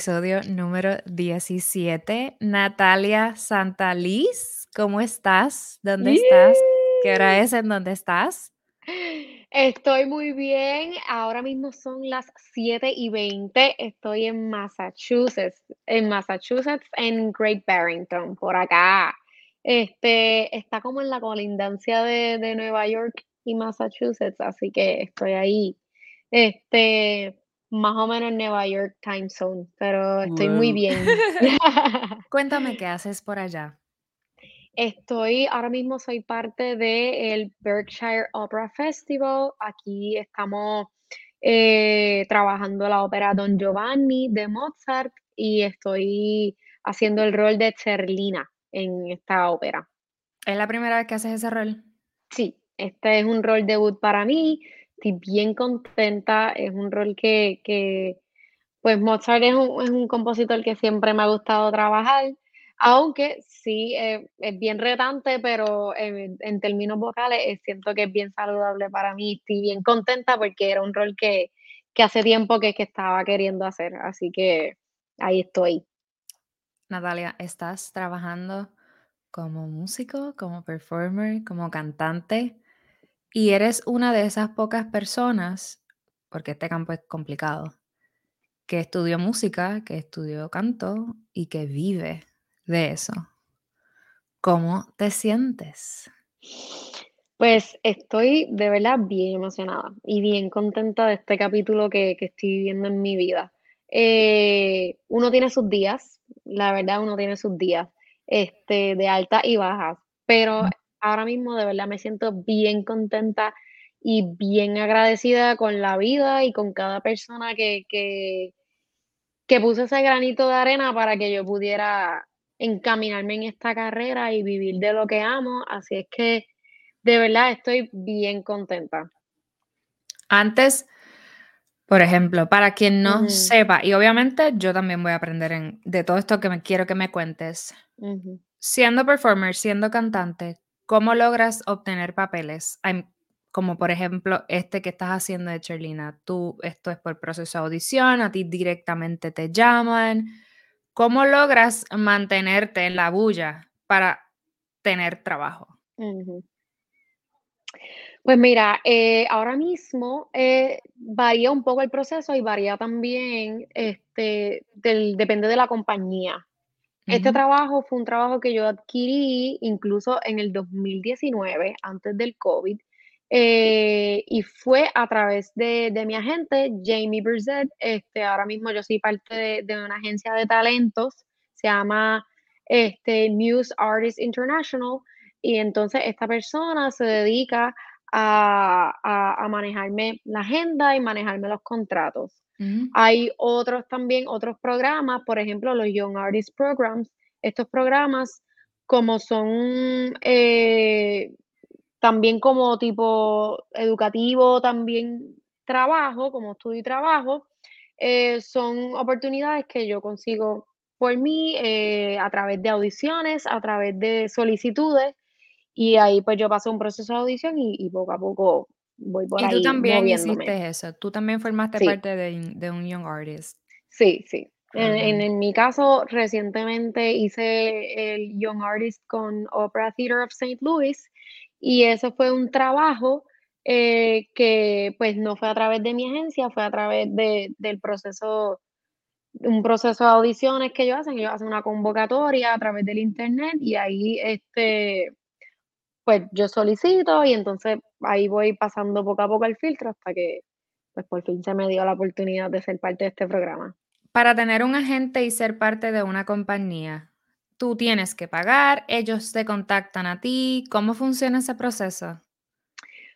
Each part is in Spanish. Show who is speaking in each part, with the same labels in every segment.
Speaker 1: episodio número 17. Natalia Santaliz, ¿cómo estás? ¿Dónde estás? ¿Qué hora es en dónde estás?
Speaker 2: Estoy muy bien. Ahora mismo son las 7 y 20. Estoy en Massachusetts, en Massachusetts, en Great Barrington, por acá. Este, está como en la colindancia de, de Nueva York y Massachusetts, así que estoy ahí. Este, más o menos en Nueva York time zone, pero estoy muy bien.
Speaker 1: Cuéntame qué haces por allá.
Speaker 2: Estoy, ahora mismo soy parte del Berkshire Opera Festival. Aquí estamos eh, trabajando la ópera Don Giovanni de Mozart y estoy haciendo el rol de Cerlina en esta ópera.
Speaker 1: ¿Es la primera vez que haces ese rol?
Speaker 2: Sí, este es un rol debut para mí. Estoy bien contenta. Es un rol que, que pues Mozart es un, es un compositor que siempre me ha gustado trabajar. Aunque sí, eh, es bien retante, pero en, términos vocales eh, siento que es bien saludable para mí. Estoy bien contenta porque era un rol que, que hace tiempo que, que estaba queriendo hacer. Así que ahí estoy.
Speaker 1: Natalia, ¿estás trabajando como músico, como performer, como cantante? Y eres una de esas pocas personas, porque este campo es complicado, que estudió música, que estudió canto y que vive de eso. ¿Cómo te sientes?
Speaker 2: Pues estoy de verdad bien emocionada y bien contenta de este capítulo que, que estoy viviendo en mi vida. Eh, uno tiene sus días, la verdad, uno tiene sus días este, de altas y bajas, pero ahora mismo de verdad me siento bien contenta y bien agradecida con la vida y con cada persona que, que, que puso ese granito de arena para que yo pudiera encaminarme en esta carrera y vivir de lo que amo. Así es que de verdad estoy bien contenta.
Speaker 1: Antes, por ejemplo, para quien no sepa, y obviamente yo también voy a aprender en- de todo esto que me quiero que me cuentes. Siendo performer, siendo cantante, ¿cómo logras obtener papeles? Como por ejemplo este que estás haciendo de Cherlina. Tú, esto es por proceso de audición, a ti directamente te llaman. ¿Cómo logras mantenerte en la bulla para tener trabajo?
Speaker 2: Pues mira, eh, ahora mismo eh, varía un poco el proceso y varía también, este, depende de la compañía. Este trabajo fue un trabajo que yo adquirí incluso en el 2019, antes del COVID, eh, y fue a través de, de mi agente, Jamie Burzett. Este, ahora mismo yo soy parte de, de una agencia de talentos, se llama este, Muse Artists International, y entonces esta persona se dedica a, a, a manejarme la agenda y manejarme los contratos. Hay otros también, otros programas, por ejemplo, los Young Artist Programs. Estos programas, como son eh, también como tipo educativo, también trabajo, como estudio y trabajo, eh, son oportunidades que yo consigo por mí eh, a través de audiciones, a través de solicitudes, y ahí pues yo paso un proceso de audición y, y poco a poco voy por
Speaker 1: Y tú
Speaker 2: ahí
Speaker 1: también
Speaker 2: moviéndome.
Speaker 1: hiciste eso. Tú también formaste
Speaker 2: Sí.
Speaker 1: parte de, de un Young Artist.
Speaker 2: Sí, sí. En, en, en mi caso, recientemente hice el Young Artist con Opera Theater of St. Louis y eso fue un trabajo eh, que pues no fue a través de mi agencia, fue a través de, del proceso, un proceso de audiciones que ellos hacen. Ellos hacen una convocatoria a través del internet y ahí este, pues yo solicito y entonces ahí voy pasando poco a poco el filtro hasta que pues por fin se me dio la oportunidad de ser parte de este programa.
Speaker 1: Para tener un agente y ser parte de una compañía, tú tienes que pagar, ellos te contactan a ti. ¿Cómo funciona ese proceso?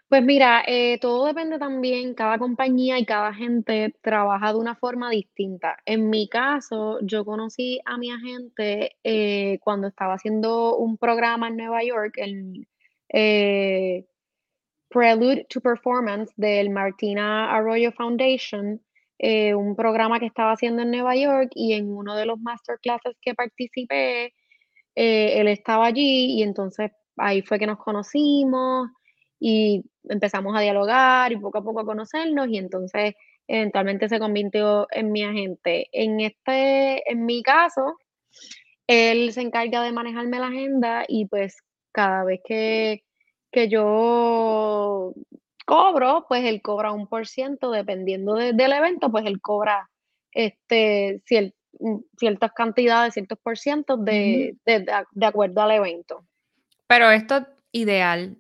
Speaker 2: Pues mira, eh, todo depende también, cada compañía y cada gente trabaja de una forma distinta. En mi caso, yo conocí a mi agente eh, cuando estaba haciendo un programa en Nueva York, el eh, Prelude to Performance del Martina Arroyo Foundation, eh, un programa que estaba haciendo en Nueva York y en uno de los masterclasses que participé, eh, él estaba allí y entonces ahí fue que nos conocimos y empezamos a dialogar y poco a poco a conocernos y entonces eventualmente se convirtió en mi agente. En este en mi caso, él se encarga de manejarme la agenda y, pues, cada vez que que yo cobro, pues, él cobra un por ciento, dependiendo de del evento, pues, él cobra, este, cier mm, ciertas cantidades, ciertos por cientos de de de de acuerdo al evento.
Speaker 1: Pero esto ideal,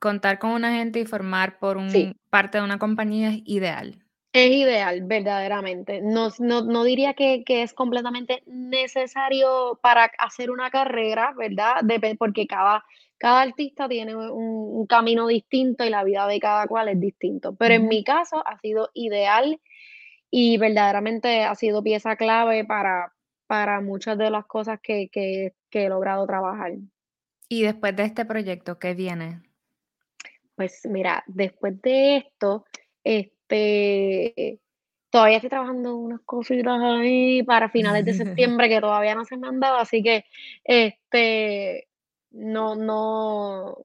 Speaker 1: contar con un agente y formar por
Speaker 2: Sí.
Speaker 1: un parte de una compañía es ideal.
Speaker 2: Es ideal, verdaderamente. No no no diría que que es completamente necesario para hacer una carrera, ¿verdad? Porque cada cada artista tiene un un camino distinto y la vida de cada cual es distinto. Pero en mi caso ha sido ideal y verdaderamente ha sido pieza clave para para muchas de las cosas que que que he logrado trabajar.
Speaker 1: Y después de este proyecto, ¿qué viene?
Speaker 2: Pues mira, después de esto, este, todavía estoy trabajando unas cositas ahí para finales de septiembre que todavía no se me han dado, así que, este, no no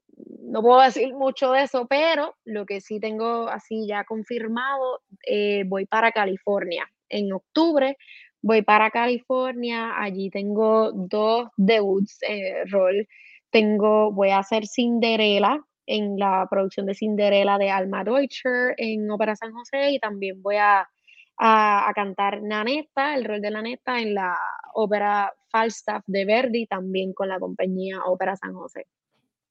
Speaker 2: no puedo decir mucho de eso, pero lo que sí tengo así ya confirmado, eh, voy para California. En octubre voy para California, allí tengo 2 debuts, eh, rol. Tengo voy a hacer Cinderella en la producción de Cinderella de Alma Deutscher en Ópera San José, y también voy a a a cantar Nanetta, el rol de Nanetta en la ópera Falstaff de Verdi, también con la compañía Ópera San José.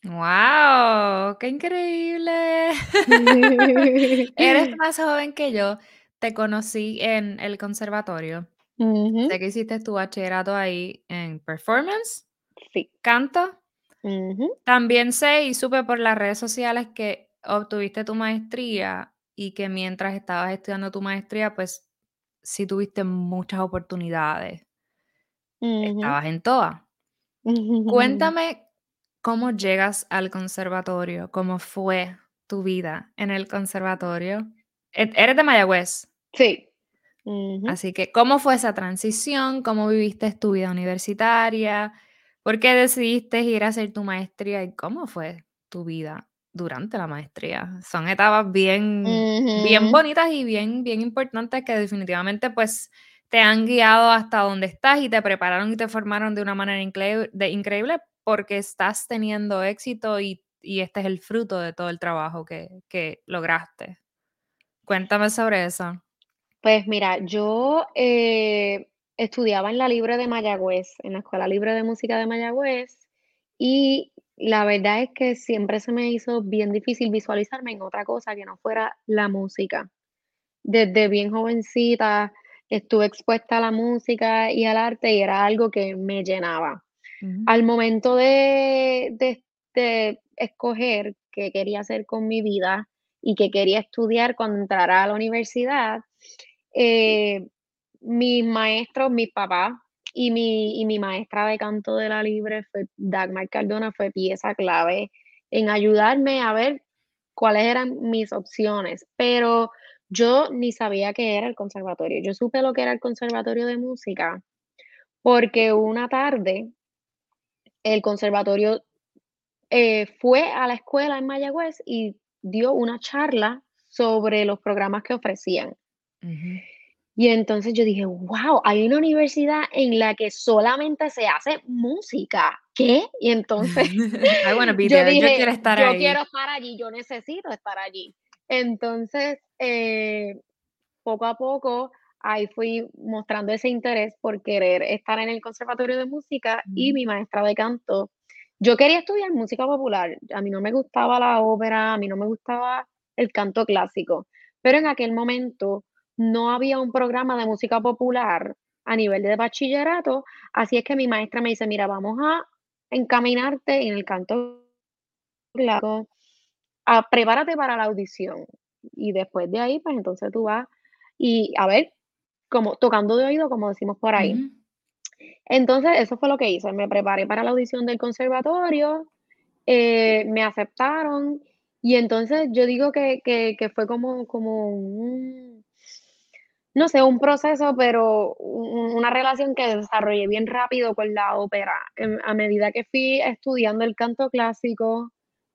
Speaker 1: ¡Guau! ¡Qué increíble! Eres más joven que yo. Te conocí en el conservatorio.
Speaker 2: Ujú.
Speaker 1: Sé que hiciste tu bachillerato ahí en performance,
Speaker 2: Sí.
Speaker 1: canto. También sé y supe por las redes sociales que obtuviste tu maestría y que mientras estabas estudiando tu maestría, pues, sí tuviste muchas oportunidades.
Speaker 2: Ujú.
Speaker 1: Estabas en todas. Cuéntame cómo llegas al conservatorio, ¿cómo fue tu vida en el conservatorio? E eres de Mayagüez.
Speaker 2: Sí.
Speaker 1: Así que, ¿cómo fue esa transición? ¿Cómo viviste tu vida universitaria? ¿Por qué decidiste ir a hacer tu maestría? ¿Y cómo fue tu vida durante la maestría? Son etapas bien bien
Speaker 2: Ujú.
Speaker 1: bonitas y bien bien importantes que definitivamente, pues, te han guiado hasta donde estás y te prepararon y te formaron de una manera inclei de increíble, porque estás teniendo éxito y y este es el fruto de todo el trabajo que que lograste. Cuéntame sobre eso.
Speaker 2: Pues mira, yo, eh, estudiaba en la Libre de Mayagüez, en la Escuela Libre de Música de Mayagüez, y la verdad es que siempre se me hizo bien difícil visualizarme en otra cosa que no fuera la música. Desde bien jovencita estuve expuesta a la música y al arte, y era algo que me llenaba. Al momento de de de escoger qué quería hacer con mi vida y qué quería estudiar cuando entrara a la universidad, eh, mis maestros, mis papás y mi y mi maestra de canto de la Libre fue Dagmar Cardona, fue pieza clave en ayudarme a ver cuáles eran mis opciones, pero yo ni sabía qué era el conservatorio. Yo supe lo que era el conservatorio de música, porque una tarde el conservatorio, eh, fue a la escuela en Mayagüez y dio una charla sobre los programas que ofrecían. Y entonces yo dije: "Guau, hay una universidad en la que solamente se hace música, ¿qué?". Y entonces
Speaker 1: I wanna be
Speaker 2: yo
Speaker 1: there, yo
Speaker 2: dije:
Speaker 1: quiero estar
Speaker 2: "Yo
Speaker 1: ahí.
Speaker 2: quiero estar allí, yo necesito estar allí". Entonces, eh, poco a poco, ahí fui mostrando ese interés por querer estar en el conservatorio de música y
Speaker 1: Ujú.
Speaker 2: mi maestra de canto yo quería estudiar música popular, a mí no me gustaba la ópera, a mí no me gustaba el canto clásico, pero en aquel momento no había un programa de música popular a nivel de bachillerato, así es que mi maestra me dice: "Mira, vamos a encaminarte en el canto ah, prepárate para la audición, y después de ahí, pues entonces tú vas y a ver, como tocando de oído, como decimos por ahí". Entonces, eso fue lo que hice, me preparé para la audición del conservatorio, eh, me aceptaron, y entonces yo digo que que que fue como como un no sé, un proceso, pero una relación que desarrollé bien rápido con la ópera, a medida que fui estudiando el canto clásico,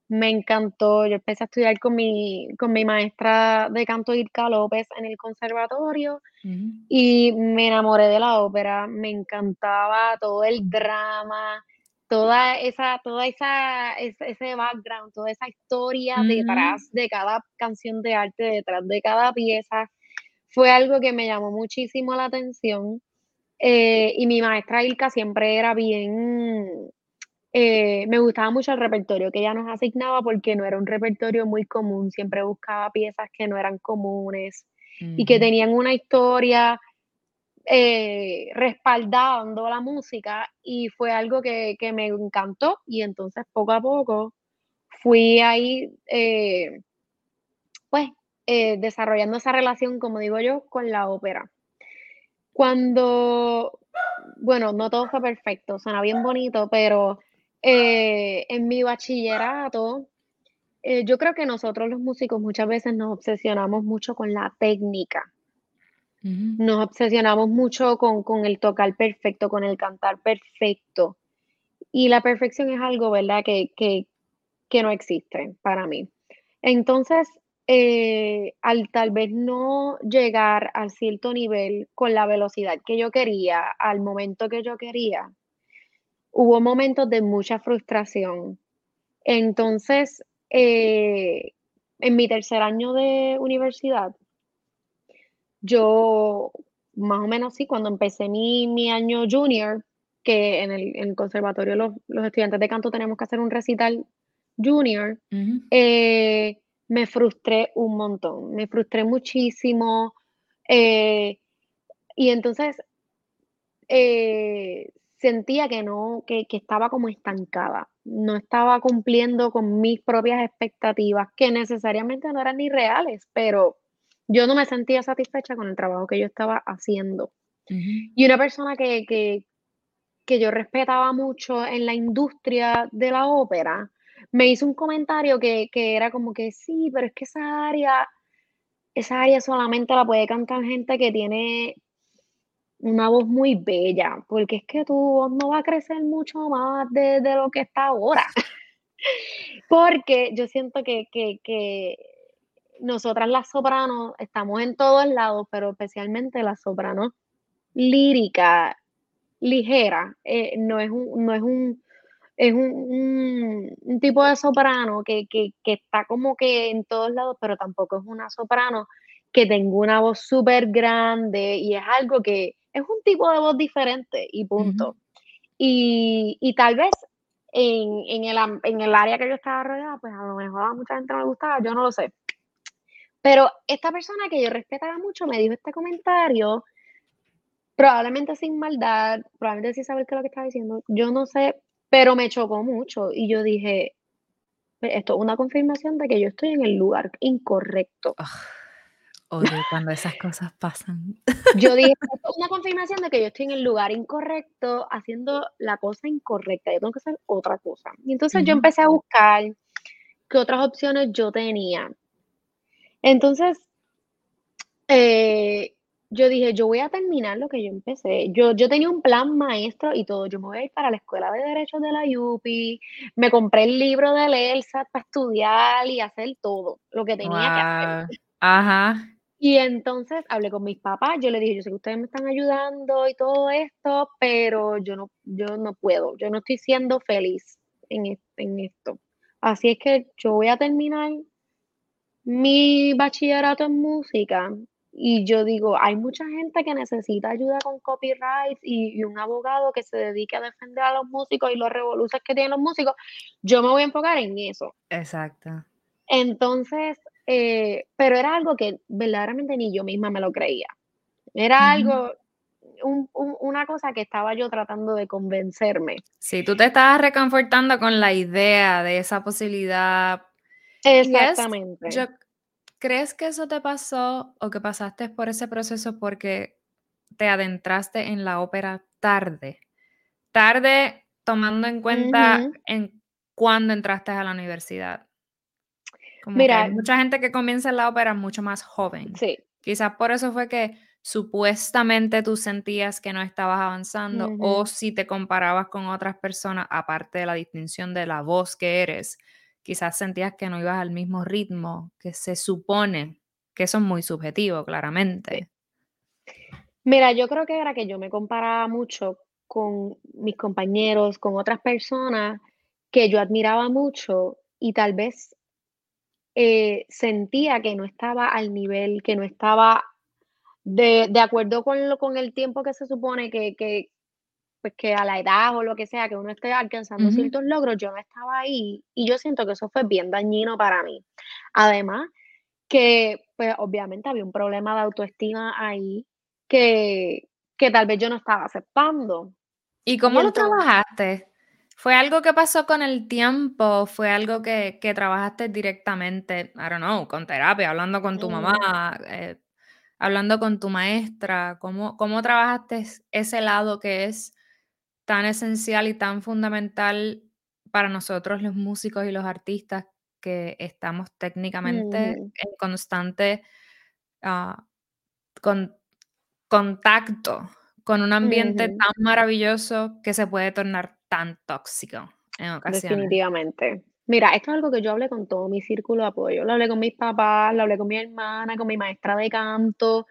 Speaker 2: Me encantó. Yo empecé a estudiar con mi, con mi maestra de canto Irka López en el conservatorio
Speaker 1: Ujú.
Speaker 2: y me enamoré de la ópera. Me encantaba todo el drama, toda esa, toda esa, ese, background, toda esa historia
Speaker 1: Ujú.
Speaker 2: detrás de cada canción de arte, detrás de cada pieza. Fue algo que me llamó muchísimo la atención. Eh, y mi maestra Ilka siempre era bien, eh, me gustaba mucho el repertorio que ella nos asignaba porque no era un repertorio muy común, siempre buscaba piezas que no eran comunes y que tenían una historia eh, respaldando la música y fue algo que, que me encantó y entonces poco a poco fui ahí, eh, pues, eh, desarrollando esa relación, como digo yo, con la ópera. Cuando, bueno, no todo fue perfecto, suena bien bonito, pero eh, en mi bachillerato, eh, yo creo que nosotros los músicos muchas veces nos obsesionamos mucho con la técnica, nos obsesionamos mucho con, con el tocar perfecto, con el cantar perfecto. Y la perfección es algo, ¿verdad?, que, que, que no existe para mí. Entonces, eh, al tal vez no llegar al cierto nivel con la velocidad que yo quería, al momento que yo quería, hubo momentos de mucha frustración. Entonces, eh, en mi tercer año de universidad, yo, más o menos sí, cuando empecé mi, mi año junior, que en el, en el conservatorio los, los estudiantes de canto tenemos que hacer un recital junior,
Speaker 1: Ujú.
Speaker 2: eh, me frustré un montón, me frustré muchísimo. eh, y entonces eh, sentía que no, que, que estaba como estancada, no estaba cumpliendo con mis propias expectativas, que necesariamente no eran ni reales, pero yo no me sentía satisfecha con el trabajo que yo estaba haciendo. Y una persona que, que, que yo respetaba mucho en la industria de la ópera, me hizo un comentario que, que era como que sí, pero es que esa área, esa área solamente la puede cantar gente que tiene una voz muy bella, porque es que tu voz no va a crecer mucho más de, de lo que está ahora. Porque yo siento que, que, que nosotras las sopranos estamos en todos lados, pero especialmente las sopranos lírica, ligera, eh, no es un, no es un, es un, un- un tipo de soprano que, que, que está como que en todos lados, pero tampoco es una soprano que tenga una voz súper grande y es algo que es un tipo de voz diferente y punto. Y, y tal vez en, en el, en el área que yo estaba rodeada, pues a lo mejor a mucha gente no le gustaba, yo no lo sé. Pero esta persona que yo respetaba mucho me dijo este comentario Probablemente sin maldad, probablemente sin saber qué es lo que estaba diciendo, yo no sé, pero me chocó mucho y yo dije: "Pues esto es una confirmación de que yo estoy en el lugar incorrecto".
Speaker 1: Ugh, odio cuando esas cosas pasan.
Speaker 2: Yo dije: "Esto es una confirmación de que yo estoy en el lugar incorrecto, haciendo la cosa incorrecta, yo tengo que hacer otra cosa". Y entonces yo empecé a buscar qué otras opciones yo tenía. Entonces Eh, yo dije: "Yo voy a terminar lo que yo empecé". Yo yo tenía un plan maestro y todo, yo me voy a ir para la escuela de derecho de la UPI, me compré el libro del LSAT para estudiar y hacer todo lo que tenía que hacer.
Speaker 1: Ajá.
Speaker 2: Y entonces hablé con mis papás, yo les dije: "Yo sé que ustedes me están ayudando y todo esto, pero yo no yo no puedo, yo no estoy siendo feliz en en esto. Así es que yo voy a terminar mi bachillerato en música, y yo digo, hay mucha gente que necesita ayuda con copyright y y un abogado que se dedique a defender a los músicos y los revoluces que tienen los músicos, yo me voy a enfocar en eso.
Speaker 1: Exacto.
Speaker 2: Entonces, eh, pero era algo que verdaderamente ni yo misma me lo creía. Era algo, un un una cosa que estaba yo tratando de convencerme.
Speaker 1: Sí, tú te estabas reconfortando con la idea de esa posibilidad. Es
Speaker 2: Exactamente.
Speaker 1: yo ¿crees que eso te pasó o que pasaste por ese proceso porque te adentraste en la ópera tarde? Tarde, tomando en cuenta en cuándo entraste a la universidad. Como que hay
Speaker 2: Mira,
Speaker 1: mucha gente que comienza en la ópera mucho más joven.
Speaker 2: sí.
Speaker 1: Quizás por eso fue que supuestamente tú sentías que no estabas avanzando, o si te comparabas con otras personas, aparte de la distinción de la voz que eres, quizás sentías que no ibas al mismo ritmo que se supone, que eso es muy subjetivo, claramente.
Speaker 2: Mira, yo creo que era que yo me comparaba mucho con mis compañeros, con otras personas que yo admiraba mucho y tal vez eh, sentía que no estaba al nivel, que no estaba de, de acuerdo con, lo, con el tiempo que se supone que, que, pues que a la edad o lo que sea, que uno esté alcanzando ciertos logros, yo no estaba ahí y yo siento que eso fue bien dañino para mí. Además, que pues obviamente había un problema de autoestima ahí que, que tal vez yo no estaba aceptando.
Speaker 1: ¿Y
Speaker 2: Y
Speaker 1: cómo lo trabajaste? ¿Fue algo que pasó con el tiempo? ¿Fue algo que, que trabajaste directamente, I don't know, con terapia, hablando con tu mamá,
Speaker 2: mm,
Speaker 1: eh, hablando con tu maestra? ¿Cómo, cómo trabajaste es- ese lado que es tan esencial y tan fundamental para nosotros los músicos y los artistas que estamos técnicamente en constante ah, con- contacto con un ambiente tan maravilloso que se puede tornar tan tóxico en ocasiones.
Speaker 2: definitivamente. Mira, esto es algo que yo hablé con todo mi círculo de apoyo. Lo hablé con mis papás, lo hablé con mi hermana, con mi maestra de canto,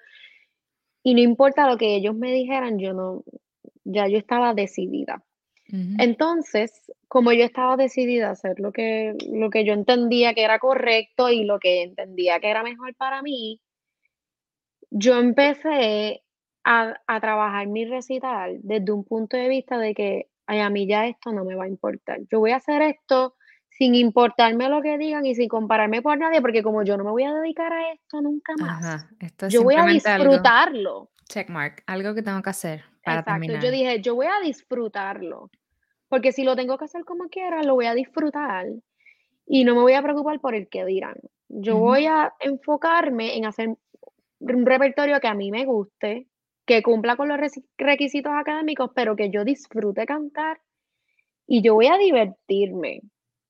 Speaker 2: y no importa lo que ellos me dijeran, yo no, ya yo estaba decidida. Entonces, como yo estaba decidida a hacer lo que, lo que yo entendía que era correcto y lo que entendía que era mejor para mí, yo empecé a, a trabajar mi recital desde un punto de vista de que, ay, a mí ya esto no me va a importar. Yo voy a hacer esto sin importarme lo que digan y sin compararme por nadie, porque como yo no me voy a dedicar a esto nunca más,
Speaker 1: Ajá, esto es
Speaker 2: yo voy a
Speaker 1: simplemente algo
Speaker 2: disfrutarlo.
Speaker 1: checkmark, algo que tengo que hacer para
Speaker 2: Exacto. Yo dije, yo voy a disfrutarlo, porque si lo tengo que hacer como quiera, lo voy a disfrutar y no me voy a preocupar por el que dirán. Yo voy a enfocarme en hacer un repertorio que a mí me guste, que cumpla con los requisitos académicos, pero que yo disfrute cantar y yo voy a divertirme.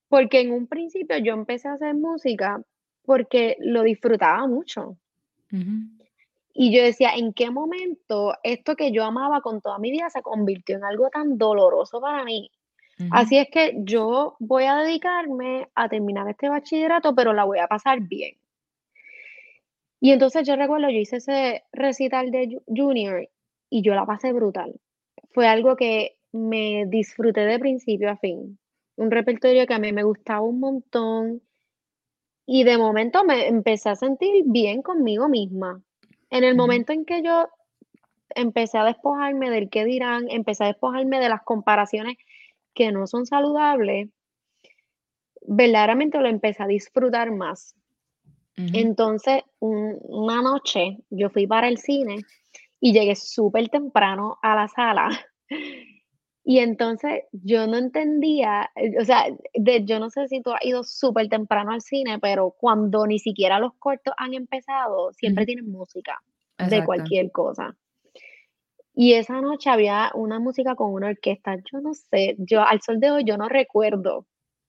Speaker 2: Porque en un principio yo empecé a hacer música porque lo disfrutaba mucho. Y yo decía, ¿en qué momento esto que yo amaba con toda mi vida se convirtió en algo tan doloroso para mí?
Speaker 1: ujú,
Speaker 2: Así es que yo voy a dedicarme a terminar este bachillerato, pero la voy a pasar bien. Y entonces yo recuerdo, yo hice ese recital de ju junior y yo la pasé brutal. Fue algo que me disfruté de principio a fin. Un repertorio que a mí me gustaba un montón y de momento me empecé a sentir bien conmigo misma. En el momento en que yo empecé a despojarme del qué dirán, empecé a despojarme de las comparaciones que no son saludables, verdaderamente lo empecé a disfrutar más. Entonces, un una noche yo fui para el cine y llegué súper temprano a la sala, y entonces yo no entendía, eh, o sea, de yo no sé si tú has ido súper temprano al cine, pero cuando ni siquiera los cortos han empezado, siempre tienen música de cualquier cosa. Y esa noche había una música con una orquesta, yo no sé, yo al sol de hoy yo no recuerdo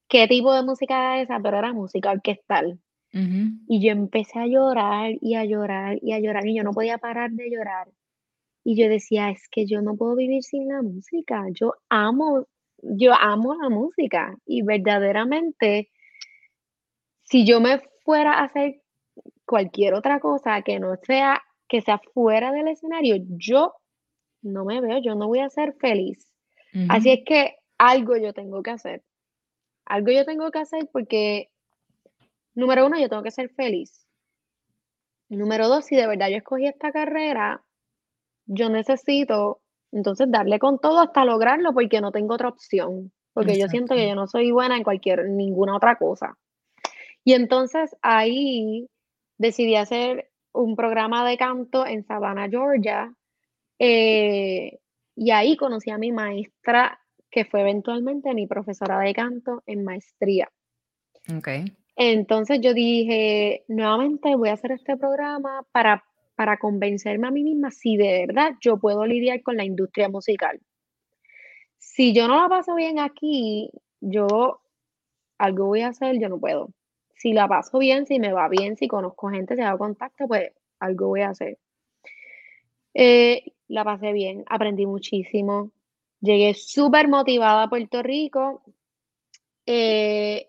Speaker 2: qué tipo de música era esa, pero era música orquestal. Y yo empecé a llorar, y a llorar, y a llorar, y yo no podía parar de llorar. Y yo decía: "Es que yo no puedo vivir sin la música". Yo amo yo amo la música, y verdaderamente, si yo me fuera a hacer cualquier otra cosa que no sea que sea fuera del escenario, yo no me veo, yo no voy a ser feliz. Así es que algo yo tengo que hacer, algo yo tengo que hacer porque, número uno, yo tengo que ser feliz. Número 2, si de verdad yo escogí esta carrera, yo necesito entonces darle con todo hasta lograrlo, porque no tengo otra opción, porque yo siento que yo no soy buena en cualquier ninguna otra cosa. Y entonces ahí decidí hacer un programa de canto en Savannah, Georgia, eh, y ahí conocí a mi maestra, que fue eventualmente mi profesora de canto en maestría.
Speaker 1: Okey.
Speaker 2: Entonces yo dije: "Nuevamente voy a hacer este programa para para convencerme a mí misma si de verdad yo puedo lidiar con la industria musical. Si yo no la paso bien aquí, yo algo voy a hacer, yo no puedo. Si la paso bien, si me va bien, si conozco gente, si hago contacto, pues algo voy a hacer". Eh, la pasé bien, aprendí muchísimo, llegué súper motivada a Puerto Rico, eh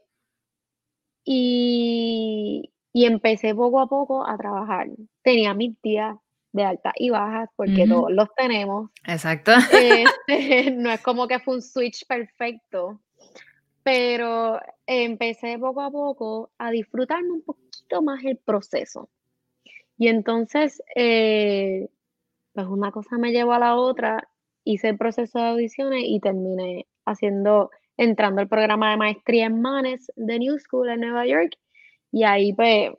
Speaker 2: Y, y empecé poco a poco a trabajar. Tenía mis días de altas y bajas, porque todos los tenemos.
Speaker 1: Exacto.
Speaker 2: Este, no es como que fue un switch perfecto, pero empecé poco a poco a disfrutarme un poquito más el proceso. Y entonces, eh, pues una cosa me llevó a la otra, hice el proceso de audiciones y terminé haciendo entrando al programa de maestría en Manes de New School en Nueva York, y ahí, pues,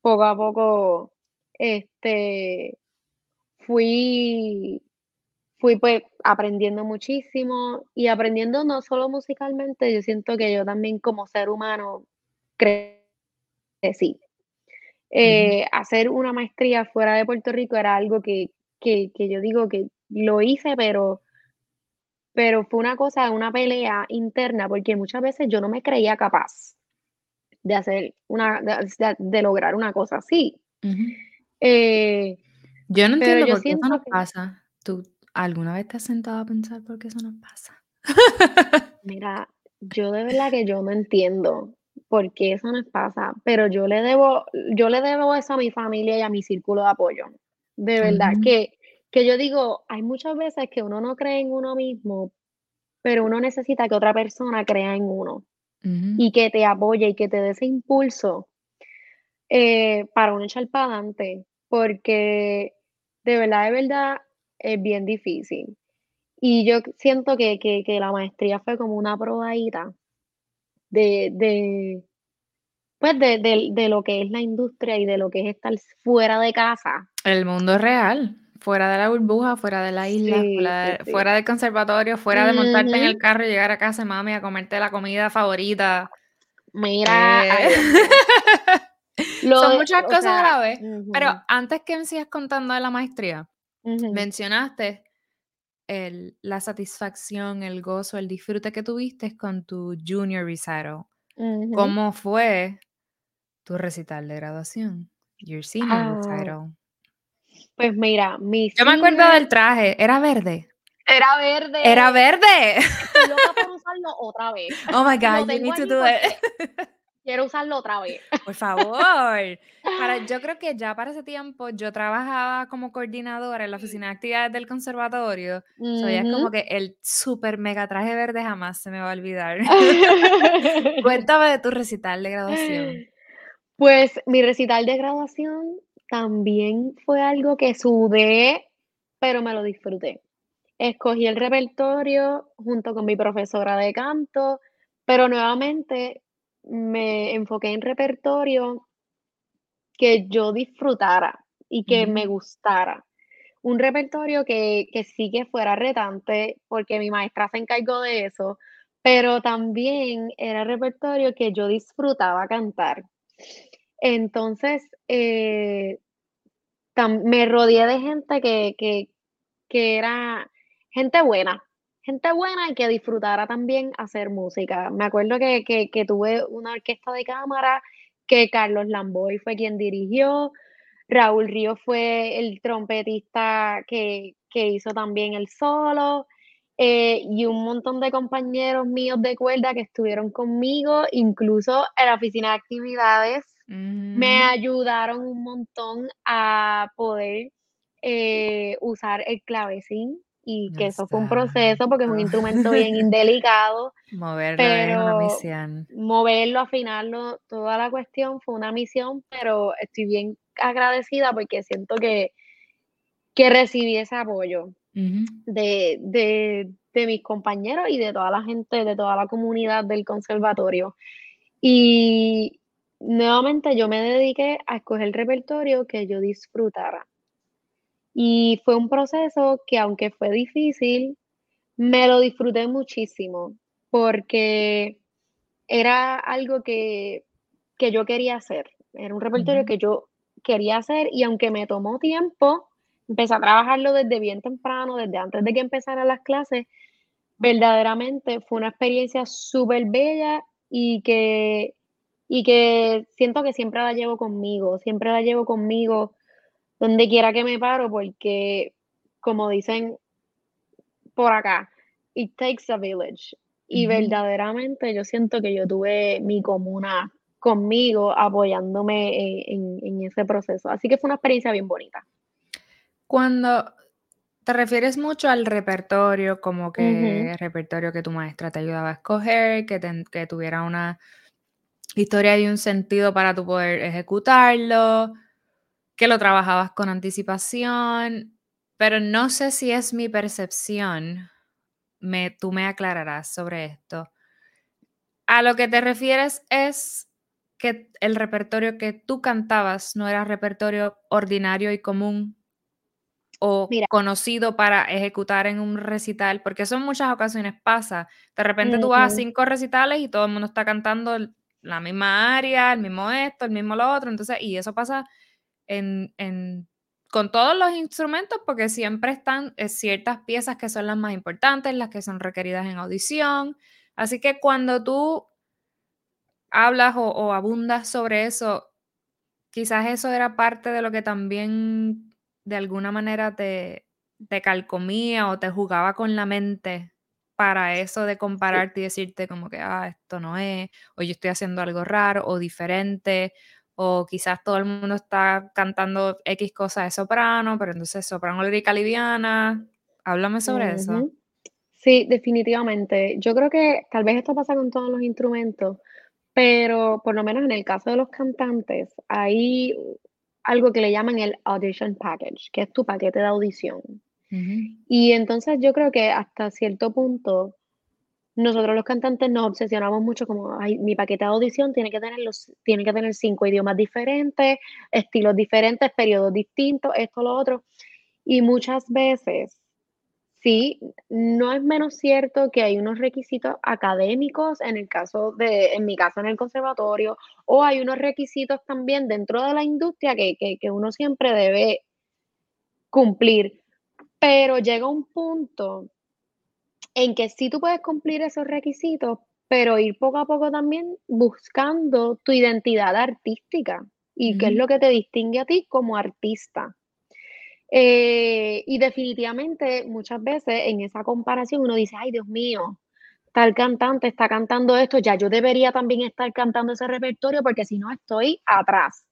Speaker 2: poco a poco, este, fui fui, pues, aprendiendo muchísimo y aprendiendo no solo musicalmente, yo siento que yo también como ser humano crecí. Eh, hacer una maestría fuera de Puerto Rico era algo que que que yo digo que lo hice, pero pero fue una cosa, una pelea interna, porque muchas veces yo no me creía capaz de hacer una de lograr una cosa así. Eh,
Speaker 1: Yo no entiendo
Speaker 2: yo
Speaker 1: por qué eso nos
Speaker 2: que
Speaker 1: pasa. ¿Tú alguna vez te has sentado a pensar por qué eso nos pasa?
Speaker 2: Mira, yo de verdad que yo no entiendo por qué eso nos pasa, pero yo le debo yo le debo eso a mi familia y a mi círculo de apoyo. De verdad que que yo digo, hay muchas veces que uno no cree en uno mismo, pero uno necesita que otra persona crea en uno, y que te apoye y que te dé ese impulso, eh, para uno echar para adelante, porque de verdad, de verdad es bien difícil. Y yo siento que que que la maestría fue como una probadita de de, pues, de del de lo que es la industria y de lo que es estar fuera de casa.
Speaker 1: El mundo real, fuera de la burbuja, fuera de la isla,
Speaker 2: Sí,
Speaker 1: fuera
Speaker 2: sí,
Speaker 1: de
Speaker 2: sí.
Speaker 1: fuera del conservatorio, fuera de montarte en el carro y llegar a casa de mami a comerte la comida favorita.
Speaker 2: Mira,
Speaker 1: Eh.
Speaker 2: Lo
Speaker 1: son
Speaker 2: de
Speaker 1: muchas cosas a
Speaker 2: sea
Speaker 1: la vez. Pero antes que me sigas contando de la maestría, mencionaste el la satisfacción, el gozo, el disfrute que tuviste con tu junior recital. ¿Cómo fue tu recital de graduación? Your senior
Speaker 2: Ah.
Speaker 1: recital.
Speaker 2: Pues mira, mi
Speaker 1: Yo me acuerdo
Speaker 2: senior
Speaker 1: del traje, ¿era verde?
Speaker 2: Era
Speaker 1: ¡Era
Speaker 2: verde.
Speaker 1: verde!
Speaker 2: Estoy loca por usarlo otra vez.
Speaker 1: Oh my God, you need to do it.
Speaker 2: Quiero usarlo otra vez.
Speaker 1: Por favor. Para yo creo que ya para ese tiempo yo trabajaba como coordinadora en la oficina de actividades del conservatorio. So, ya es como que el super mega traje verde jamás se me va a olvidar. Cuéntame de tu recital de graduación.
Speaker 2: Pues, mi recital de graduación también fue algo que sudé, pero me lo disfruté. Escogí el repertorio junto con mi profesora de canto, pero nuevamente me enfoqué en repertorio que yo disfrutara y que me gustara. Un repertorio que que sí que fuera retante, porque mi maestra se encargó de eso, pero también era repertorio que yo disfrutaba cantar. Entonces, eh, me rodeé de gente que que que era gente buena, gente buena y que disfrutara también hacer música. Me acuerdo que que que tuve una orquesta de cámara que Carlos Lamboy fue quien dirigió, Raúl Ríos fue el trompetista que que hizo también el solo, eh, y un montón de compañeros míos de cuerda que estuvieron conmigo, incluso en la oficina de actividades, me ayudaron un montón a poder, eh, usar el clavecín, y que eso fue un proceso, porque es un instrumento bien indelicado,
Speaker 1: Moverlo es una
Speaker 2: pero
Speaker 1: misión.
Speaker 2: moverlo, afinarlo, toda la cuestión fue una misión, pero estoy bien agradecida porque siento que que recibí ese apoyo de de de mis compañeros y de toda la gente, de toda la comunidad del conservatorio. Y nuevamente yo me dediqué a escoger repertorio que yo disfrutara. Y fue un proceso que, aunque fue difícil, me lo disfruté muchísimo, porque era algo que que yo quería hacer. Era un repertorio que yo quería hacer, y aunque me tomó tiempo, empecé a trabajarlo desde bien temprano, desde antes de que empezaran las clases, verdaderamente fue una experiencia superbella y que y que siento que siempre la llevo conmigo, siempre la llevo conmigo donde quiera que me paro, porque, como dicen por acá, it takes a village. Y verdaderamente yo siento que yo tuve mi comuna conmigo, apoyándome en, en, ese proceso. Así que fue una experiencia bien bonita.
Speaker 1: Cuando te refieres mucho al repertorio, como que el repertorio que tu maestra te ayudaba a escoger, que, que tuviera una historia y un sentido para tu poder ejecutarlo, que lo trabajabas con anticipación, pero no sé si es mi percepción, me, tú me aclararás sobre esto. A lo que te refieres es que el repertorio que tú cantabas no era repertorio ordinario y común o conocido para ejecutar en un recital, porque eso en muchas ocasiones pasa. De repente tú vas a cinco recitales y todo el mundo está cantando la misma área, el mismo esto, el mismo lo otro, entonces, y eso pasa en, en con todos los instrumentos, porque siempre están eh, ciertas piezas que son las más importantes, las que son requeridas en audición. Así que cuando tú hablas o, abundas sobre eso, quizás eso era parte de lo que también de alguna manera te, te calcomía o te jugaba con la mente para eso de compararte y decirte como que, ah, esto no es, o yo estoy haciendo algo raro o diferente, o quizás todo el mundo está cantando X cosas de soprano, pero entonces soprano lírica liviana. Háblame sobre eso.
Speaker 2: Sí, definitivamente. Yo creo que tal vez esto pasa con todos los instrumentos, pero por lo menos en el caso de los cantantes, hay algo que le llaman el audition package, que es tu paquete de audición. Y entonces yo creo que hasta cierto punto, nosotros los cantantes nos obsesionamos mucho como, ay, mi paquete de audición tiene que tener los, tiene que tener cinco idiomas diferentes, estilos diferentes, periodos distintos, esto, lo otro. Y muchas veces Sí, no es menos cierto que hay unos requisitos académicos en el caso de, en mi caso en el conservatorio, o hay unos requisitos también dentro de la industria que, uno siempre debe cumplir. Pero llega un punto en que sí tú puedes cumplir esos requisitos, pero ir poco a poco también buscando tu identidad artística y qué es lo que te distingue a ti como artista. Eh, y definitivamente muchas veces en esa comparación uno dice, ay Dios mío, tal cantante está cantando esto, ya yo debería también estar cantando ese repertorio porque si no estoy atrás.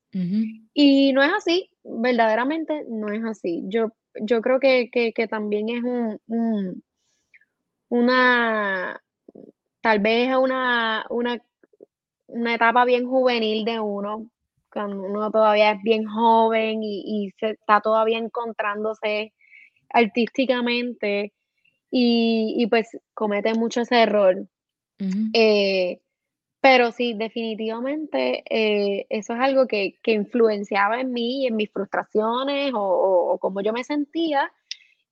Speaker 2: Y no es así, verdaderamente no es así. Yo, yo creo que, también es un, una, tal vez una, una, una etapa bien juvenil de uno, cuando uno todavía es bien joven y, se está todavía encontrándose artísticamente y, pues comete mucho ese error. Eh, pero sí, definitivamente eh, eso es algo que, influenciaba en mí, en mis frustraciones o, como yo me sentía.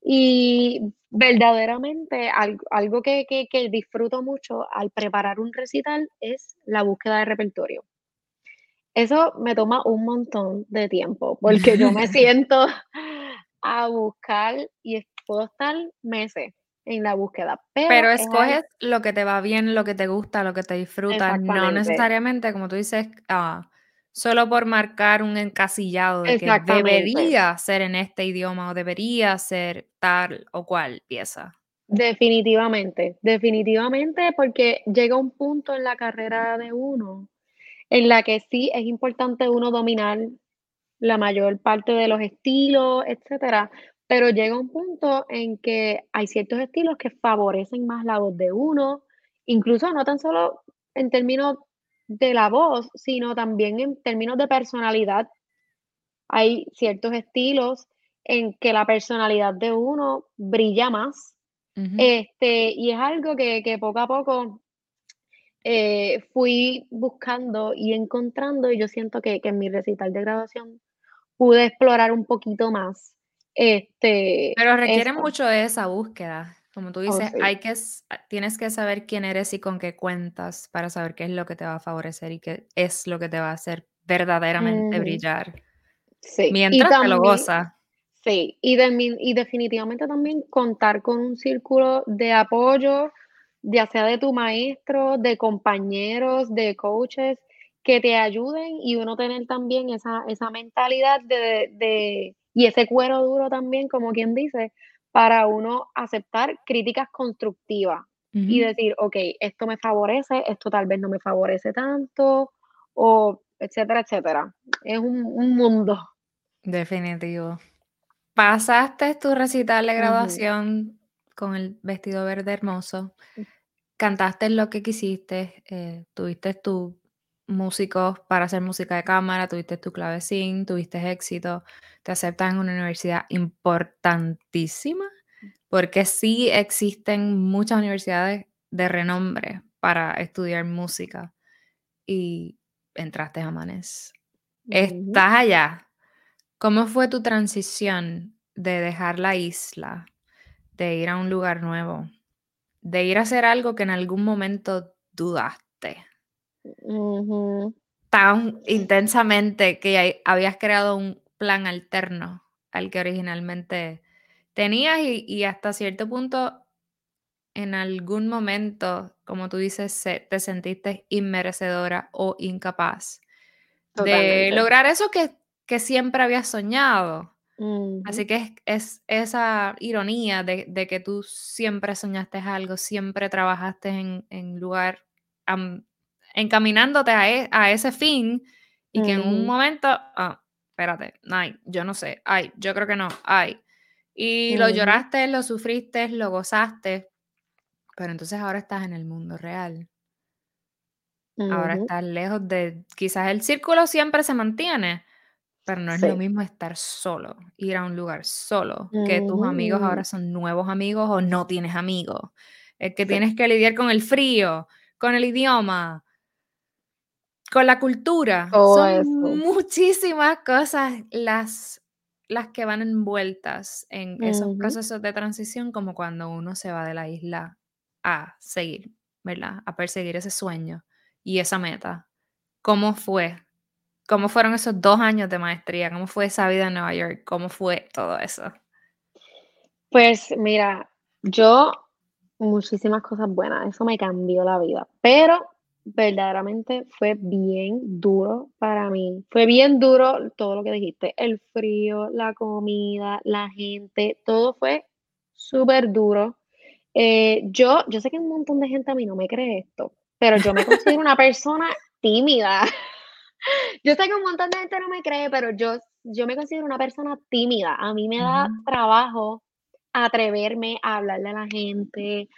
Speaker 2: Y verdaderamente algo, que, que disfruto mucho al preparar un recital es la búsqueda de repertorio. Eso me toma un montón de tiempo, porque yo me siento a buscar y puedo estar meses en la búsqueda.
Speaker 1: Pero, escoges lo que te va bien, lo que te gusta, lo que te disfruta, no necesariamente, como tú dices, ah, solo por marcar un encasillado de que debería ser en este idioma o debería ser tal o cual pieza.
Speaker 2: Definitivamente, definitivamente, porque llega un punto en la carrera de uno en la que sí es importante uno dominar la mayor parte de los estilos, etcétera, pero llega un punto en que hay ciertos estilos que favorecen más la voz de uno, incluso no tan solo en términos de la voz, sino también en términos de personalidad. Hay ciertos estilos en que la personalidad de uno brilla más. este, y es algo que, que poco a poco eh, fui buscando y encontrando, y yo siento que, en mi recital de graduación pude explorar un poquito más. Este,
Speaker 1: Pero requiere mucho de esa búsqueda. Como tú oh, dices, hay que, tienes que saber quién eres y con qué cuentas para saber qué es lo que te va a favorecer y qué es lo que te va a hacer verdaderamente brillar. Sí. Mientras te lo goza.
Speaker 2: Sí, y, de, y definitivamente también contar con un círculo de apoyo, ya sea de tu maestro, de compañeros, de coaches, que te ayuden y uno tener también esa, esa mentalidad de, y ese cuero duro también, como quien dice, para uno aceptar críticas constructivas y decir, ok, esto me favorece, esto tal vez no me favorece tanto, o etcétera, etcétera. Es un, un mundo.
Speaker 1: Definitivo. Pasaste tu recital de graduación con el vestido verde hermoso,
Speaker 2: Mm.
Speaker 1: cantaste lo que quisiste, eh, tuviste tus músicos para hacer música de cámara, tuviste tu clavecín, tuviste éxito, te aceptan en una universidad importantísima, porque sí existen muchas universidades de renombre para estudiar música y entraste a Manes. Estás allá. ¿Cómo fue tu transición de dejar la isla, de ir a un lugar nuevo, de ir a hacer algo que en algún momento dudaste Tan intensamente que hay- habías creado un plan alterno al que originalmente tenías y, y hasta cierto punto en algún momento, como tú dices, se- te sentiste inmerecedora o incapaz de lograr eso que, que siempre habías soñado? Así que es, es esa ironía de, de que tú siempre soñaste algo, siempre trabajaste en, en lugar, encaminándote a, e- a ese fin y que en un momento, ah, espérate, ay, yo no sé, ay, yo creo que no, ay. Y lo lloraste, lo sufriste, lo gozaste, pero entonces ahora estás en el mundo real. Ahora estás lejos de, quizás el círculo siempre se mantiene, pero no es lo mismo estar solo, ir a un lugar solo, que tus amigos ahora son nuevos amigos o no tienes amigos. Es que
Speaker 2: Sí,
Speaker 1: tienes que lidiar con el frío, con el idioma, con la cultura.
Speaker 2: todo
Speaker 1: Son
Speaker 2: eso.
Speaker 1: muchísimas cosas las, las que van envueltas en esos procesos de transición, como cuando uno se va de la isla a seguir, ¿verdad? A perseguir ese sueño y esa meta. ¿Cómo fue? ¿Cómo fueron esos 2 años de maestría? ¿Cómo fue esa vida en Nueva York? ¿Cómo fue todo eso?
Speaker 2: Pues mira, yo muchísimas cosas buenas, eso me cambió la vida, pero verdaderamente fue bien duro para mí. Fue bien duro todo lo que dijiste, el frío, la comida, la gente, todo fue súper duro. Eh, yo yo sé que un montón de gente a mí no me cree esto, pero yo me considero una persona tímida. Yo sé que un montón de gente no me cree, pero yo yo me considero una persona tímida. A mí me da trabajo atreverme a hablarle a la gente,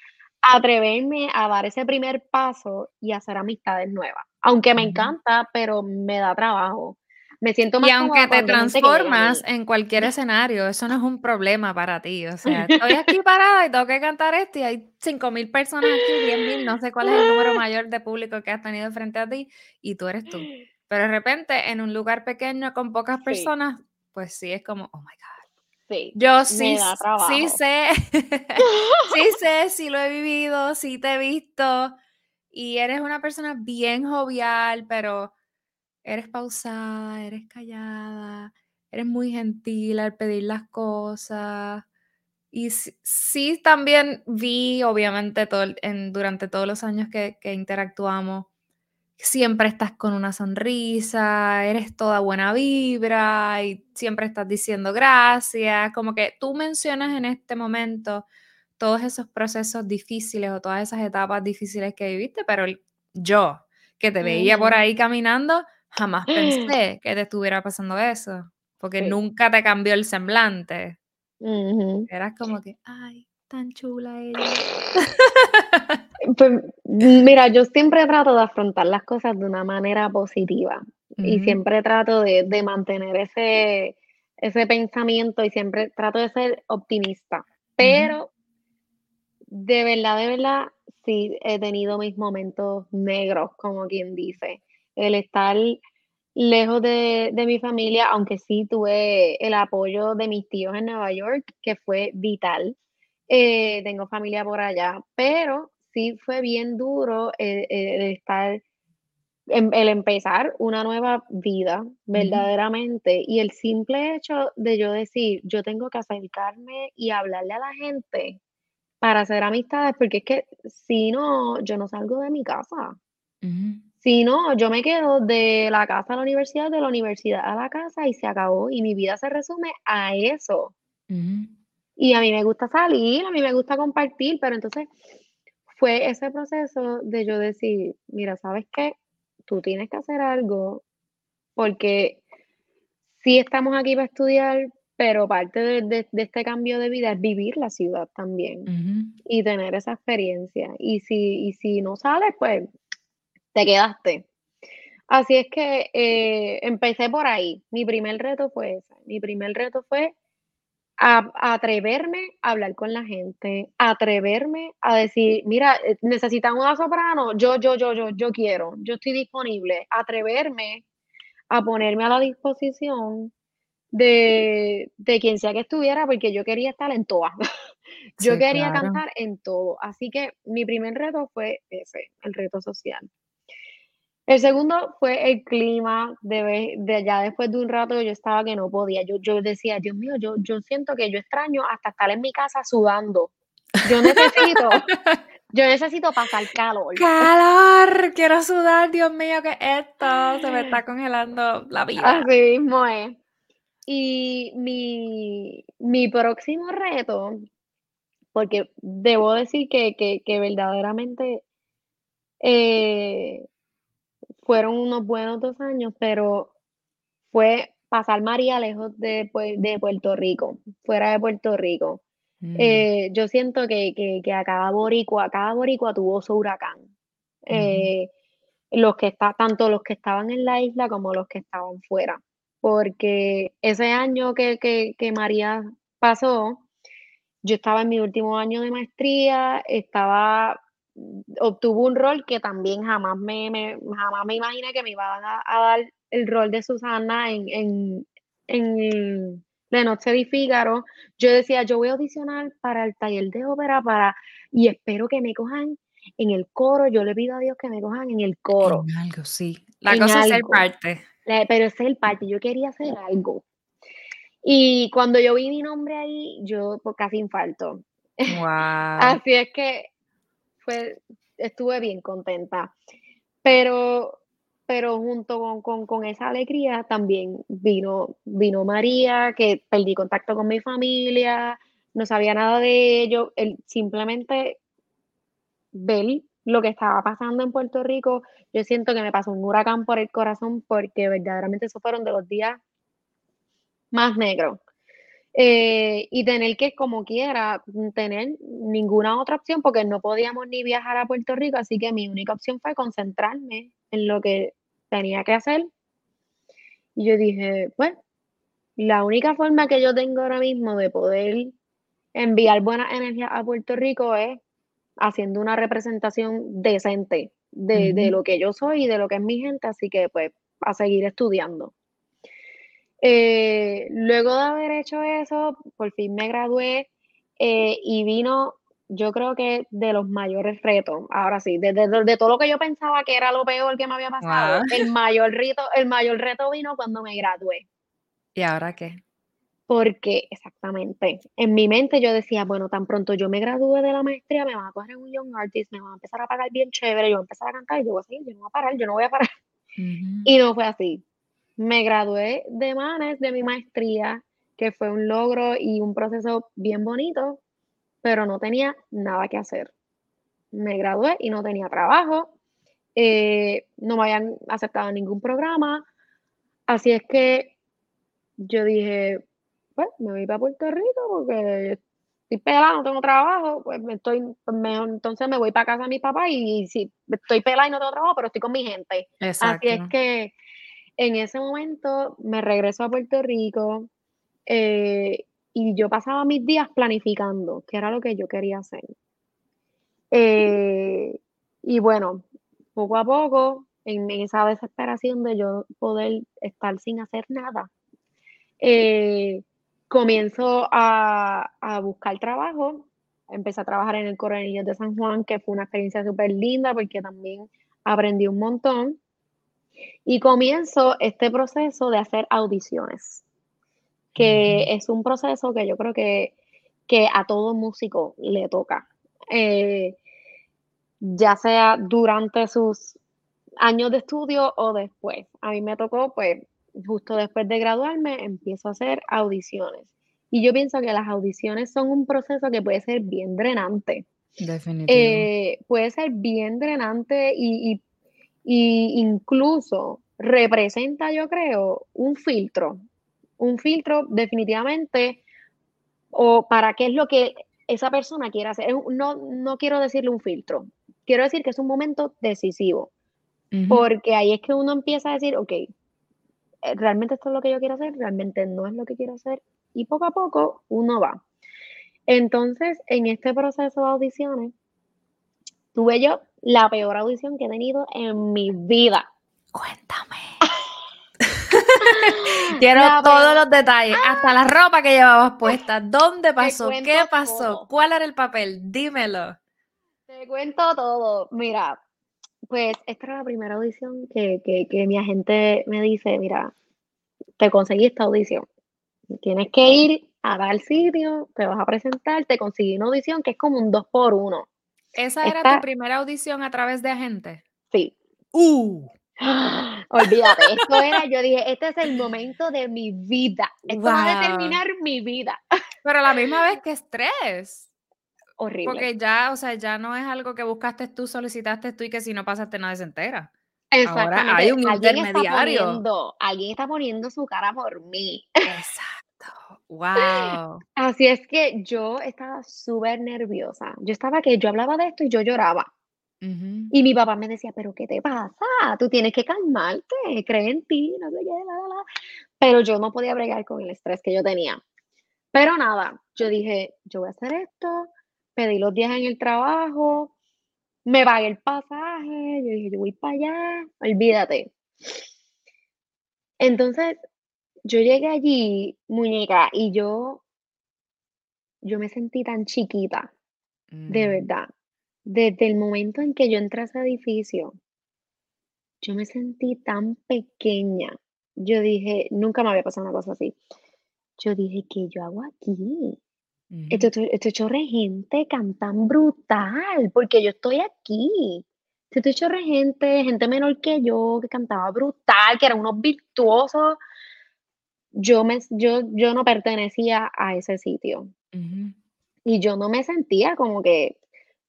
Speaker 2: atreverme a dar ese primer paso y hacer amistades nuevas. Aunque me encanta, pero me da trabajo. Me siento
Speaker 1: Y
Speaker 2: más
Speaker 1: aunque
Speaker 2: cómoda
Speaker 1: te transformas en cualquier escenario, eso no es un problema para ti. O sea, estoy aquí parada y tengo que cantar esto y hay 5000 personas aquí, 10000, no sé cuál es el número mayor de público que has tenido frente a ti y tú eres tú. Pero de repente en un lugar pequeño con pocas
Speaker 2: Sí,
Speaker 1: personas, pues sí es como, oh my God.
Speaker 2: Sí,
Speaker 1: Yo sí, sí sé, sí sé, sí lo he vivido, sí te he visto y eres una persona bien jovial, pero eres pausada, eres callada, eres muy gentil al pedir las cosas. Y sí, sí también vi, obviamente, todo en, durante todos los años que, que interactuamos, siempre estás con una sonrisa, eres toda buena vibra y siempre estás diciendo gracias, como que tú mencionas en este momento todos esos procesos difíciles o todas esas etapas difíciles que viviste, pero yo, que te veía por ahí caminando, jamás pensé que te estuviera pasando eso, porque
Speaker 2: Sí.
Speaker 1: nunca te cambió el semblante. Eras como que, ay, tan chula ella.
Speaker 2: Pues, mira, yo siempre trato de afrontar las cosas de una manera positiva y siempre trato de de mantener ese ese pensamiento y siempre trato de ser optimista, pero de verdad, de verdad, sí he tenido mis momentos negros, como quien dice. El estar lejos de de mi familia, aunque sí tuve el apoyo de mis tíos en Nueva York, que fue vital. Eh, tengo familia por allá, pero sí fue bien duro, eh, eh, el estar em el empezar una nueva vida verdaderamente, y el simple hecho de yo decir: "Yo tengo que acercarme y hablarle a la gente para hacer amistades", porque es que si no, yo no salgo de mi casa. Si no, yo me quedo de la casa a la universidad, de la universidad a la casa y se acabó, y mi vida se resume a eso. Y a mí me gusta salir, a mí me gusta compartir, pero entonces fue ese proceso de yo decir: "Mira, ¿sabes qué? tú tienes que hacer algo porque sí estamos aquí para estudiar, pero parte de, este cambio de vida es vivir la ciudad también y tener esa experiencia. Y si, y si no sales, pues te quedaste. Así es que eh, empecé por ahí. Mi primer reto fue ese. Mi primer reto fue atreverme a hablar con la gente, atreverme a decir, mira, eh, necesitan una soprano, yo, yo, yo, yo, yo quiero, yo estoy disponible, atreverme a ponerme a la disposición de, quien sea que estuviera, porque yo quería estar en todas. yo quería cantar en todo. Así que mi primer reto fue ese, el reto social. El segundo fue el clima, de, de allá después de un rato yo estaba que no podía, yo, yo decía, Dios mío, yo, yo siento que yo extraño hasta estar en mi casa sudando. Yo necesito, yo necesito pasar calor.
Speaker 1: Calor, quiero sudar, Dios mío, que esto se me está congelando la vida.
Speaker 2: Así mismo es. Y mi, mi próximo reto, porque debo decir que, que, que verdaderamente eh, fueron unos buenos dos años, pero fue pasar María lejos de, de Puerto Rico, fuera de Puerto Rico. Mm. Eh, yo siento que, que, a cada boricua, cada boricua tuvo su huracán. Eh, los que está, tanto los que estaban en la isla como los que estaban fuera. Porque ese año que, que María pasó, yo estaba en mi último año de maestría, estaba obtuvo un rol que también jamás me, jamás me imaginé que me iban a, dar el rol de Susana en, en, en La Noche de Fígaro. Yo decía, yo voy a audicionar para el taller de ópera para, y espero que me cojan en el coro. Yo le pido a Dios que me cojan en el coro.
Speaker 1: En algo, sí. La cosa es ser parte.
Speaker 2: Pero es el parte. Yo quería hacer algo. Y cuando yo vi mi nombre ahí, yo pues, casi infarto. Wow. Así es que fue, estuve bien contenta. Pero, pero junto con, esa alegría también vino, vino María, que perdí contacto con mi familia, no sabía nada de ello, el, simplemente ver lo que estaba pasando en Puerto Rico, yo siento que me pasó un huracán por el corazón porque verdaderamente esos fueron de los días más negros eh, y tener que, como quiera, tener ninguna otra opción porque no podíamos ni viajar a Puerto Rico, así que mi única opción fue concentrarme en lo que tenía que hacer. Y yo dije, pues, la única forma que yo tengo ahora mismo de poder enviar buena energía a Puerto Rico es haciendo una representación decente de, de lo que yo soy y de lo que es mi gente, así que pues a seguir estudiando. Eh, luego de haber hecho eso, por fin me gradué eh, y vino, yo creo que de los mayores retos. Ahora sí, de, de, todo lo que yo pensaba que era lo peor que me había pasado, el, mayor reto, el mayor reto vino cuando me gradué.
Speaker 1: ¿Y ahora qué?
Speaker 2: Porque, exactamente, en mi mente yo decía, bueno, tan pronto yo me gradúe de la maestría, me van a coger un Young Artist, me van a empezar a pagar bien chévere, yo voy a empezar a cantar y yo voy a seguir, yo no voy a parar, yo no voy a parar. Y no fue así me gradué de Manes de mi maestría, que fue un logro y un proceso bien bonito, pero no tenía nada que hacer. Me gradué y no tenía trabajo, eh, no me habían aceptado ningún programa, así es que yo dije, pues me voy para Puerto Rico porque estoy pelada, no tengo trabajo, pues me estoy, pues, entonces me voy para casa de mi papá y, si estoy pelada y no tengo trabajo, pero estoy con mi gente. Así es que en ese momento me regreso a Puerto Rico eh, y yo pasaba mis días planificando qué era lo que yo quería hacer. Eh, y bueno, poco a poco, en esa desesperación de yo poder estar sin hacer nada, eh, comienzo a, buscar trabajo. Empecé a trabajar en el Coronillo de San Juan, que fue una experiencia súper linda porque también aprendí un montón. Y comienzo este proceso de hacer audiciones, que es un proceso que yo creo que, a todo músico le toca. Eh, ya sea durante sus años de estudio o después. A mí me tocó, pues, justo después de graduarme, empiezo a hacer audiciones. Y yo pienso que las audiciones son un proceso que puede ser bien drenante.
Speaker 1: Definitivamente.
Speaker 2: Eh, puede ser bien drenante y, Y incluso representa, yo creo, un filtro. Un filtro definitivamente, o para qué es lo que esa persona quiere hacer. No, no quiero decirle un filtro, quiero decir que es un momento decisivo, porque ahí es que uno empieza a decir, ok, eh, realmente esto es lo que yo quiero hacer, realmente no es lo que quiero hacer, y poco a poco uno va. Entonces, en este proceso de audiciones, tuve yo la peor audición que he tenido en mi vida.
Speaker 1: Cuéntame. Quiero
Speaker 2: La
Speaker 1: todos
Speaker 2: peor-
Speaker 1: los detalles, hasta la ropa que llevabas puesta, dónde pasó, qué pasó,
Speaker 2: todo.
Speaker 1: cuál era el papel, dímelo.
Speaker 2: Te cuento todo. Mira, pues esta era la primera audición que, que, que mi agente me dice, mira, te conseguí esta audición. Tienes que ir a tal sitio, te vas a presentar, te conseguí una audición que es como un dos por uno.
Speaker 1: ¿Esa era
Speaker 2: Esta-
Speaker 1: tu primera audición a través de agente?
Speaker 2: Sí.
Speaker 1: Uh,
Speaker 2: Olvídate, esto era, yo dije, este es el momento de mi vida. Esto va a determinar mi vida.
Speaker 1: pero a la misma vez que estrés.
Speaker 2: Horrible.
Speaker 1: Porque ya, o sea, ya no es algo que buscaste tú, solicitaste tú y que si no pasaste nadie se entera.
Speaker 2: Exactamente.
Speaker 1: hay un
Speaker 2: alguien está
Speaker 1: intermediario.
Speaker 2: poniendo, alguien está poniendo su cara por mí.
Speaker 1: Exacto. Wow.
Speaker 2: Así es que yo estaba súper nerviosa. Yo estaba que yo hablaba de esto y yo lloraba. Y mi papá me decía, pero ¿qué te pasa? Tú tienes que calmarte, cree en ti, no sé qué, la, la, la". Pero yo no podía bregar con el estrés que yo tenía. Pero nada, yo dije, yo voy a hacer esto, pedí los días en el trabajo, me pagué el pasaje, yo dije, yo voy para allá, olvídate. Entonces, yo llegué allí, muñeca, y yo, yo me sentí tan chiquita, de
Speaker 1: Mm.
Speaker 2: verdad. Desde el momento en que yo entré a ese edificio, yo me sentí tan pequeña. Yo dije, nunca me había pasado una cosa así. Yo dije, ¿qué yo hago aquí? Esto, esto, esto de gente cantan brutal, porque yo estoy aquí. Esto de gente, gente menor que yo, que cantaba brutal, que eran unos virtuosos. Yo, me, yo, yo no pertenecía a ese sitio y yo no me sentía como que,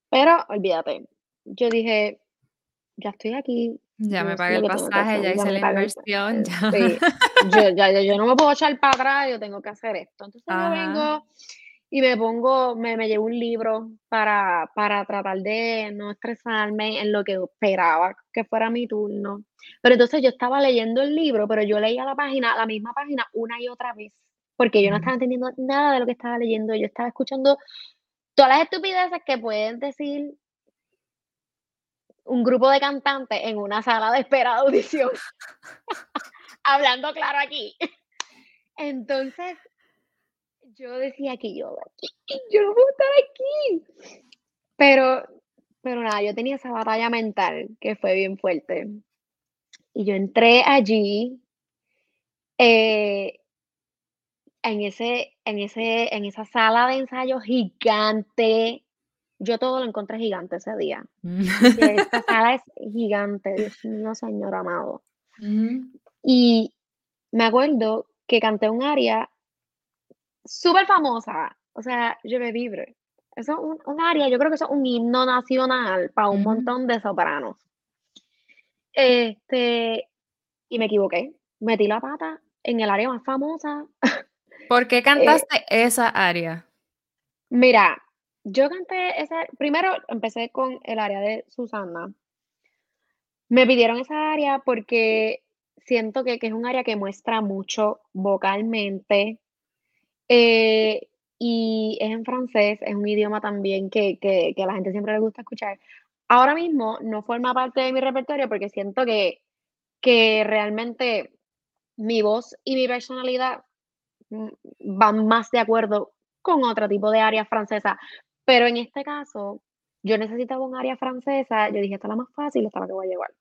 Speaker 2: pero olvídate, yo dije, ya estoy aquí,
Speaker 1: Ya me pagué el pasaje,
Speaker 2: hacer,
Speaker 1: ya hice la inversión, ya.
Speaker 2: sí, yo, ya, ya- yo no me puedo echar para atrás, yo tengo que hacer esto. Entonces yo vengo y me pongo, me, me llevo un libro para, para tratar de no estresarme en lo que esperaba que fuera mi turno. Pero entonces yo estaba leyendo el libro, pero yo leía la página, la misma página una y otra vez, porque yo no estaba entendiendo nada de lo que estaba leyendo, yo estaba escuchando todas las estupideces que pueden decir un grupo de cantantes en una sala de espera de audición. Hablando claro aquí. Entonces, yo decía que yo yo no puedo estar aquí. Pero, pero nada, yo tenía esa batalla mental que fue bien fuerte. Y yo entré allí eh, en ese, en ese, en esa sala de ensayo gigante. Yo todo lo encontré gigante ese día. Que esta sala es gigante, Dios mío, Señor amado. Y me acuerdo que canté un aria súper famosa, o sea, Je me vivre. Eso es un, un aria, yo creo que eso es un himno nacional para un montón de sopranos. Este, y me equivoqué. Metí la pata en el área más famosa.
Speaker 1: ¿Por qué cantaste esa área?
Speaker 2: Mira, yo canté esa, primero empecé con el área de Susana. Me pidieron esa área porque siento que, que es un área que muestra mucho vocalmente. eh, y es en francés, es un idioma también que, que, que a la gente siempre le gusta escuchar. Ahora mismo no forma parte de mi repertorio porque siento que, que realmente mi voz y mi personalidad mm, van más de acuerdo con otro tipo de área francesa. Pero en este caso, yo necesitaba un área francesa. Yo dije, esta es la más fácil, esta es la que voy a llevar.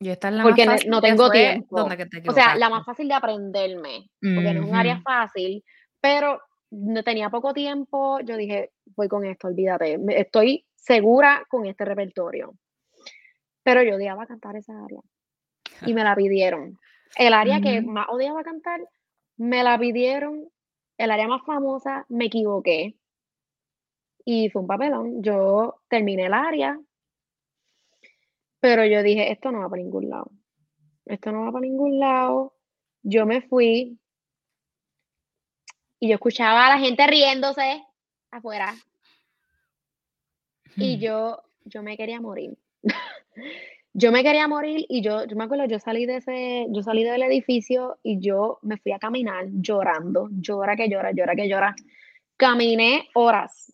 Speaker 1: Y esta es la
Speaker 2: Porque
Speaker 1: más fácil
Speaker 2: no tengo tiempo.
Speaker 1: donde que te
Speaker 2: O sea, la más fácil de aprenderme, porque no es un área fácil, pero no tenía poco tiempo. Yo dije, voy con esto, olvídate. Estoy segura con este repertorio. Pero yo odiaba cantar esa área y me la pidieron. El área que más odiaba cantar, me la pidieron. El área más famosa, me equivoqué. Y fue un papelón. Yo terminé el área. Pero yo dije, esto no va para ningún lado. Esto no va para ningún lado. Yo me fui y yo escuchaba a la gente riéndose afuera. Y
Speaker 1: Hmm.
Speaker 2: yo, yo me quería morir. Yo me quería morir y yo, yo me acuerdo, yo salí de ese, yo salí del edificio y yo me fui a caminar llorando, llora que llora, llora que llora. Caminé horas.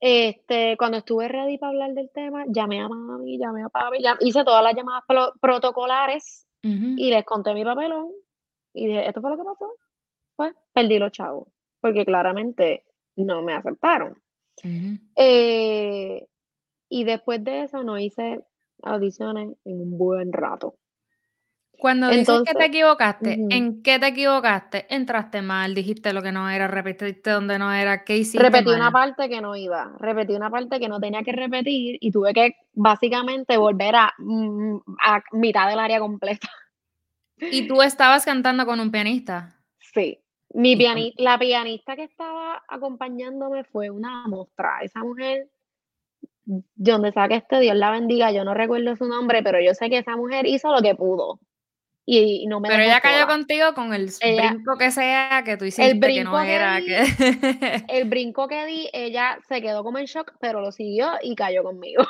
Speaker 2: Este, cuando estuve ready para hablar del tema, llamé a mami, llamé a papi, hice todas las llamadas pro- protocolares
Speaker 1: Ujú.
Speaker 2: y les conté mi papelón y dije, esto fue lo que pasó. Pues perdí los chavos, porque claramente no me aceptaron. Eh, y después de eso no hice audiciones en un buen rato.
Speaker 1: Cuando dices que te
Speaker 2: Entonces,
Speaker 1: equivocaste, ¿en qué te equivocaste? Entraste mal, dijiste lo que no era, repetiste donde no era, ¿qué hiciste
Speaker 2: repetí una parte que no iba, repetí una parte que no tenía que repetir y tuve que básicamente volver a, mm, a mitad del área completa.
Speaker 1: Y tú estabas cantando con un pianista.
Speaker 2: Sí. Mi piani- la pianista que estaba acompañándome fue una mostra. Esa mujer, donde sea que esté, Dios la bendiga, yo no recuerdo su nombre, pero yo sé que esa mujer hizo lo que pudo y, y no me
Speaker 1: Pero ella cayó contigo con el
Speaker 2: Ella,
Speaker 1: brinco que sea que tú
Speaker 2: el
Speaker 1: hiciste, que no
Speaker 2: brinco que
Speaker 1: era,
Speaker 2: di,
Speaker 1: que...
Speaker 2: el brinco que di, ella se quedó como en shock, pero lo siguió y cayó conmigo.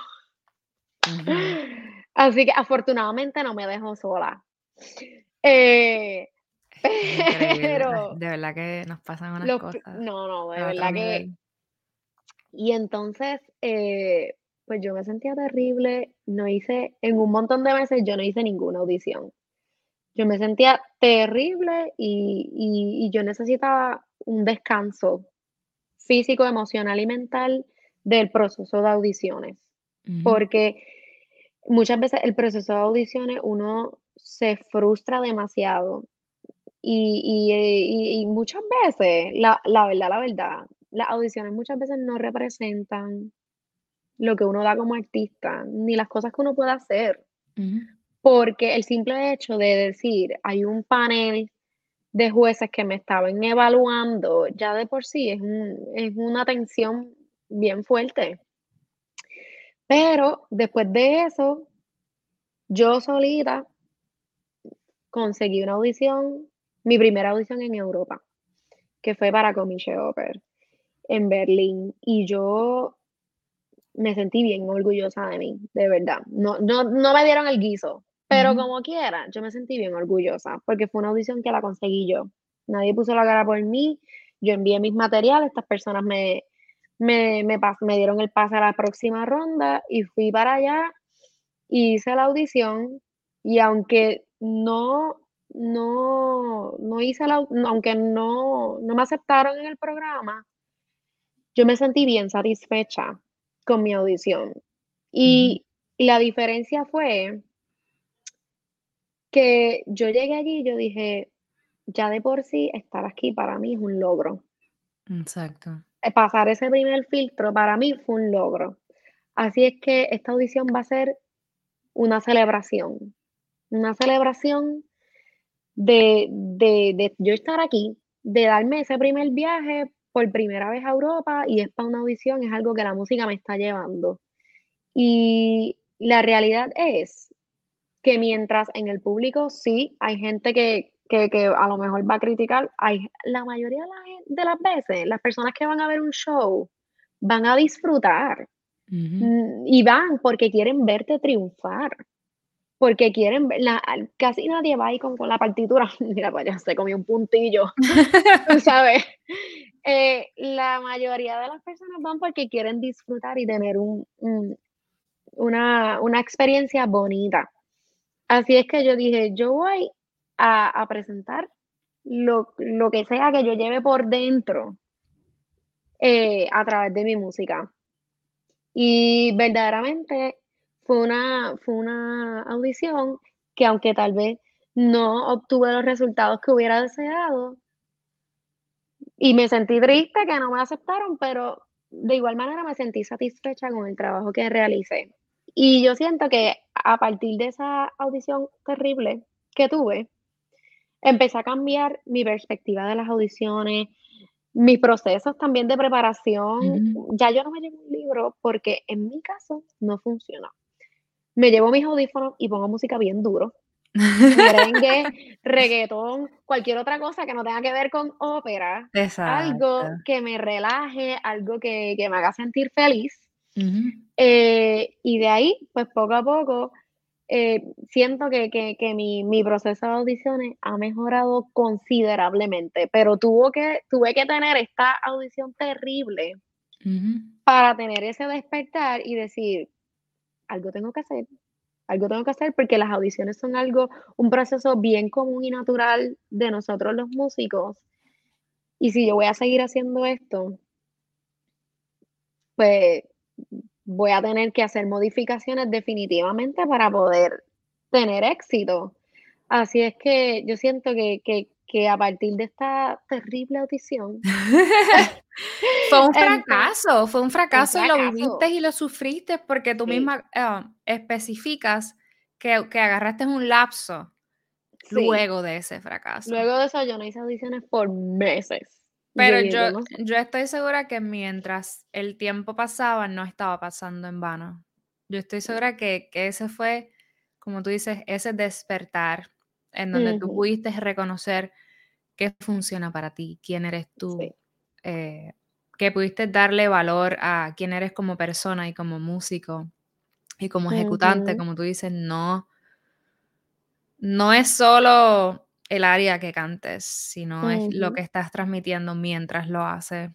Speaker 2: Así que afortunadamente no me dejó sola. Eh, pero
Speaker 1: de verdad que nos pasan unas
Speaker 2: los,
Speaker 1: cosas
Speaker 2: no, no, de verdad que
Speaker 1: nivel.
Speaker 2: Y entonces, eh, pues yo me sentía terrible, no hice, en un montón de meses yo no hice ninguna audición. Yo me sentía terrible y, y- y yo necesitaba un descanso físico, emocional y mental del proceso de audiciones,
Speaker 1: Ujú.
Speaker 2: porque muchas veces el proceso de audiciones uno se frustra demasiado y, y, eh, y- y muchas veces, la, la verdad, la verdad, las audiciones muchas veces no representan lo que uno da como artista, ni las cosas que uno puede hacer, porque el simple hecho de decir, hay un panel de jueces que me estaban evaluando, ya de por sí es, un- es una tensión bien fuerte. Pero después de eso, yo solita conseguí una audición, mi primera audición en Europa, que fue para Comiche Oper en Berlín. Y yo me sentí bien orgullosa de mí, de verdad. No, no, no me dieron el guiso, pero como quiera, yo me sentí bien orgullosa porque fue una audición que la conseguí yo. Nadie puso la cara por mí, yo envié mis materiales, estas personas me, me, me, me dieron el pase a la próxima ronda y fui para allá, hice la audición y aunque no, no, no hice la, au- aunque no, no me aceptaron en el programa, yo me sentí bien satisfecha con mi audición. Y la diferencia fue que yo llegué allí y yo dije, ya de por sí estar aquí para mí es un logro.
Speaker 1: Exacto.
Speaker 2: Eh, Pasar ese primer filtro para mí fue un logro. Así es que esta audición va a ser una celebración, una celebración de, de, de yo estar aquí, de darme ese primer viaje por primera vez a Europa y es para una audición, es algo que la música me está llevando. Y la realidad es que mientras en el público sí hay gente que, que, que a lo mejor va a criticar, hay, la mayoría de, la de las veces, las personas que van a ver un show van a disfrutar y van porque quieren verte triunfar. Porque quieren ver, la, al- casi nadie va ahí con, con la partitura. Mira, pues ya se comió un puntillo, tú sabes. Eh, la mayoría de las personas van porque quieren disfrutar y tener un, un- una, una experiencia bonita. Así es que yo dije, yo voy a, a presentar lo, lo que sea que yo lleve por dentro eh, a través de mi música. Y verdaderamente fue una, fue una audición que aunque tal vez no obtuve los resultados que hubiera deseado, y me sentí triste que no me aceptaron, pero de igual manera me sentí satisfecha con el trabajo que realicé. Y yo siento que a partir de esa audición terrible que tuve, empecé a cambiar mi perspectiva de las audiciones, mis procesos también de preparación. Ya yo no me llevo un libro porque en mi caso no funcionó. Me llevo mis audífonos y pongo música bien duro. Merengue, reggaetón, cualquier otra cosa que no tenga que ver con ópera. Algo que me relaje, algo que, que me haga sentir feliz. Eh, y de ahí, pues poco a poco, eh, siento que, que, que mi, mi proceso de audiciones ha mejorado considerablemente, pero tuvo que, tuve que tener esta audición terrible para tener ese despertar y decir, algo tengo que hacer, algo tengo que hacer porque las audiciones son algo, un proceso bien común y natural de nosotros los músicos. Y si yo voy a seguir haciendo esto, pues voy a tener que hacer modificaciones definitivamente para poder tener éxito. Así es que yo siento que, que, que a partir de esta terrible audición,
Speaker 1: Fue un fracaso, fue un fracaso y lo viviste y lo sufriste porque tú
Speaker 2: Sí.
Speaker 1: misma ah, especificas que, que agarraste un lapso
Speaker 2: sí,
Speaker 1: luego de ese fracaso.
Speaker 2: luego de eso yo no hice audiciones por meses.
Speaker 1: Pero yo,
Speaker 2: no-
Speaker 1: yo estoy segura que mientras el tiempo pasaba no estaba pasando en vano. Yo estoy segura que, que ese fue, como tú dices, ese despertar en donde tú
Speaker 2: Ujú.
Speaker 1: pudiste reconocer qué funciona para ti, quién eres tú,
Speaker 2: Sí.
Speaker 1: eh, que pudiste darle valor a quién eres como persona y como músico y como ejecutante, como tú dices, no, no es solo el área que cantes, sino es lo que estás transmitiendo mientras lo haces.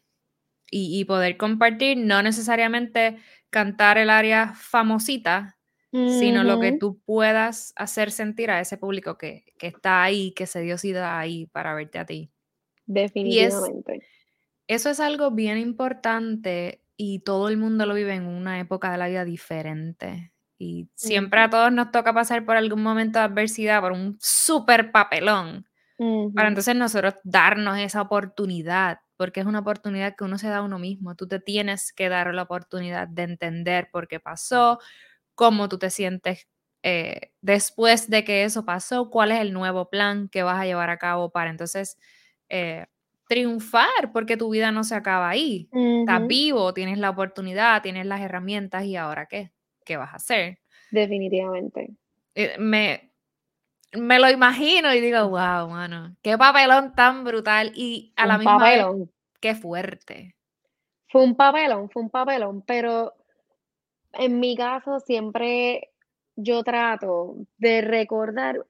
Speaker 1: Y, y poder compartir, no necesariamente cantar el área famosita, sino lo que tú puedas hacer sentir a ese público que, que está ahí, que se dio cita ahí para verte a ti. Es,
Speaker 2: Definitivamente.
Speaker 1: eso es algo bien importante y todo el mundo lo vive en una época de la vida diferente. Y siempre a todos nos toca pasar por algún momento de adversidad, por un súper papelón, para entonces nosotros darnos esa oportunidad, porque es una oportunidad que uno se da a uno mismo. Tú te tienes que dar la oportunidad de entender por qué pasó, cómo tú te sientes eh, después de que eso pasó, cuál es el nuevo plan que vas a llevar a cabo para entonces eh, triunfar, porque tu vida no se acaba ahí. Estás
Speaker 2: Ujú.
Speaker 1: vivo, tienes la oportunidad, tienes las herramientas y ahora qué, qué vas a hacer.
Speaker 2: Definitivamente.
Speaker 1: Eh, me, me lo imagino y digo, wow, mano, qué papelón tan brutal y a la misma vez, qué fuerte.
Speaker 2: Fue un papelón, fue un papelón, pero en mi caso siempre yo trato de recordar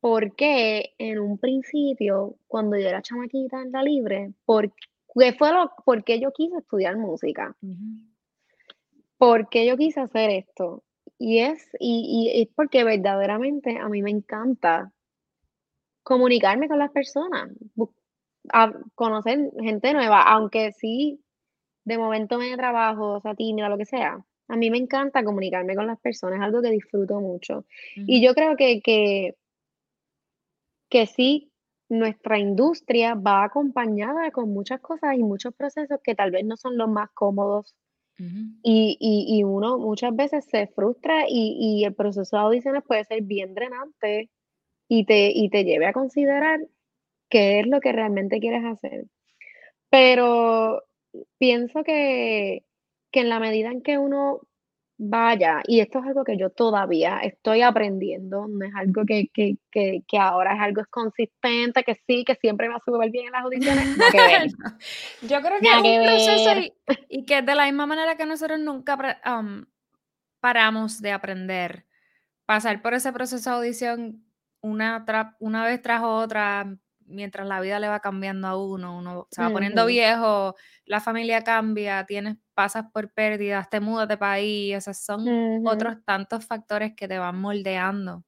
Speaker 2: por qué en un principio, cuando yo era chamaquita en la libre, por qué fue lo, por qué yo quise estudiar música, por qué yo quise hacer esto. Y es, y, y es porque verdaderamente a mí me encanta comunicarme con las personas, a conocer gente nueva, aunque sí, de momento me trabajo, o sea, tímida, lo que sea. A mí me encanta comunicarme con las personas, es algo que disfruto mucho. Y yo creo que, que, que sí, nuestra industria va acompañada con muchas cosas y muchos procesos que tal vez no son los más cómodos. Y, y, y uno muchas veces se frustra y, y el proceso de audiciones puede ser bien drenante y te, y te lleve a considerar qué es lo que realmente quieres hacer. Pero pienso que, que en la medida en que uno vaya, y esto es algo que yo todavía estoy aprendiendo, no es algo que, que, que, que ahora es algo es consistente, que sí, que siempre me va súper bien en las audiciones, que
Speaker 1: No, Yo creo que es
Speaker 2: que
Speaker 1: un proceso y, y que de la misma manera que nosotros nunca am, paramos de aprender, pasar por ese proceso de audición una, una vez tras otra, mientras la vida le va cambiando a uno, uno se va poniendo
Speaker 2: Ujú,
Speaker 1: viejo, la familia cambia, tienes, pasas por pérdidas, te mudas de país, esos son
Speaker 2: ujú,
Speaker 1: otros tantos factores que te van moldeando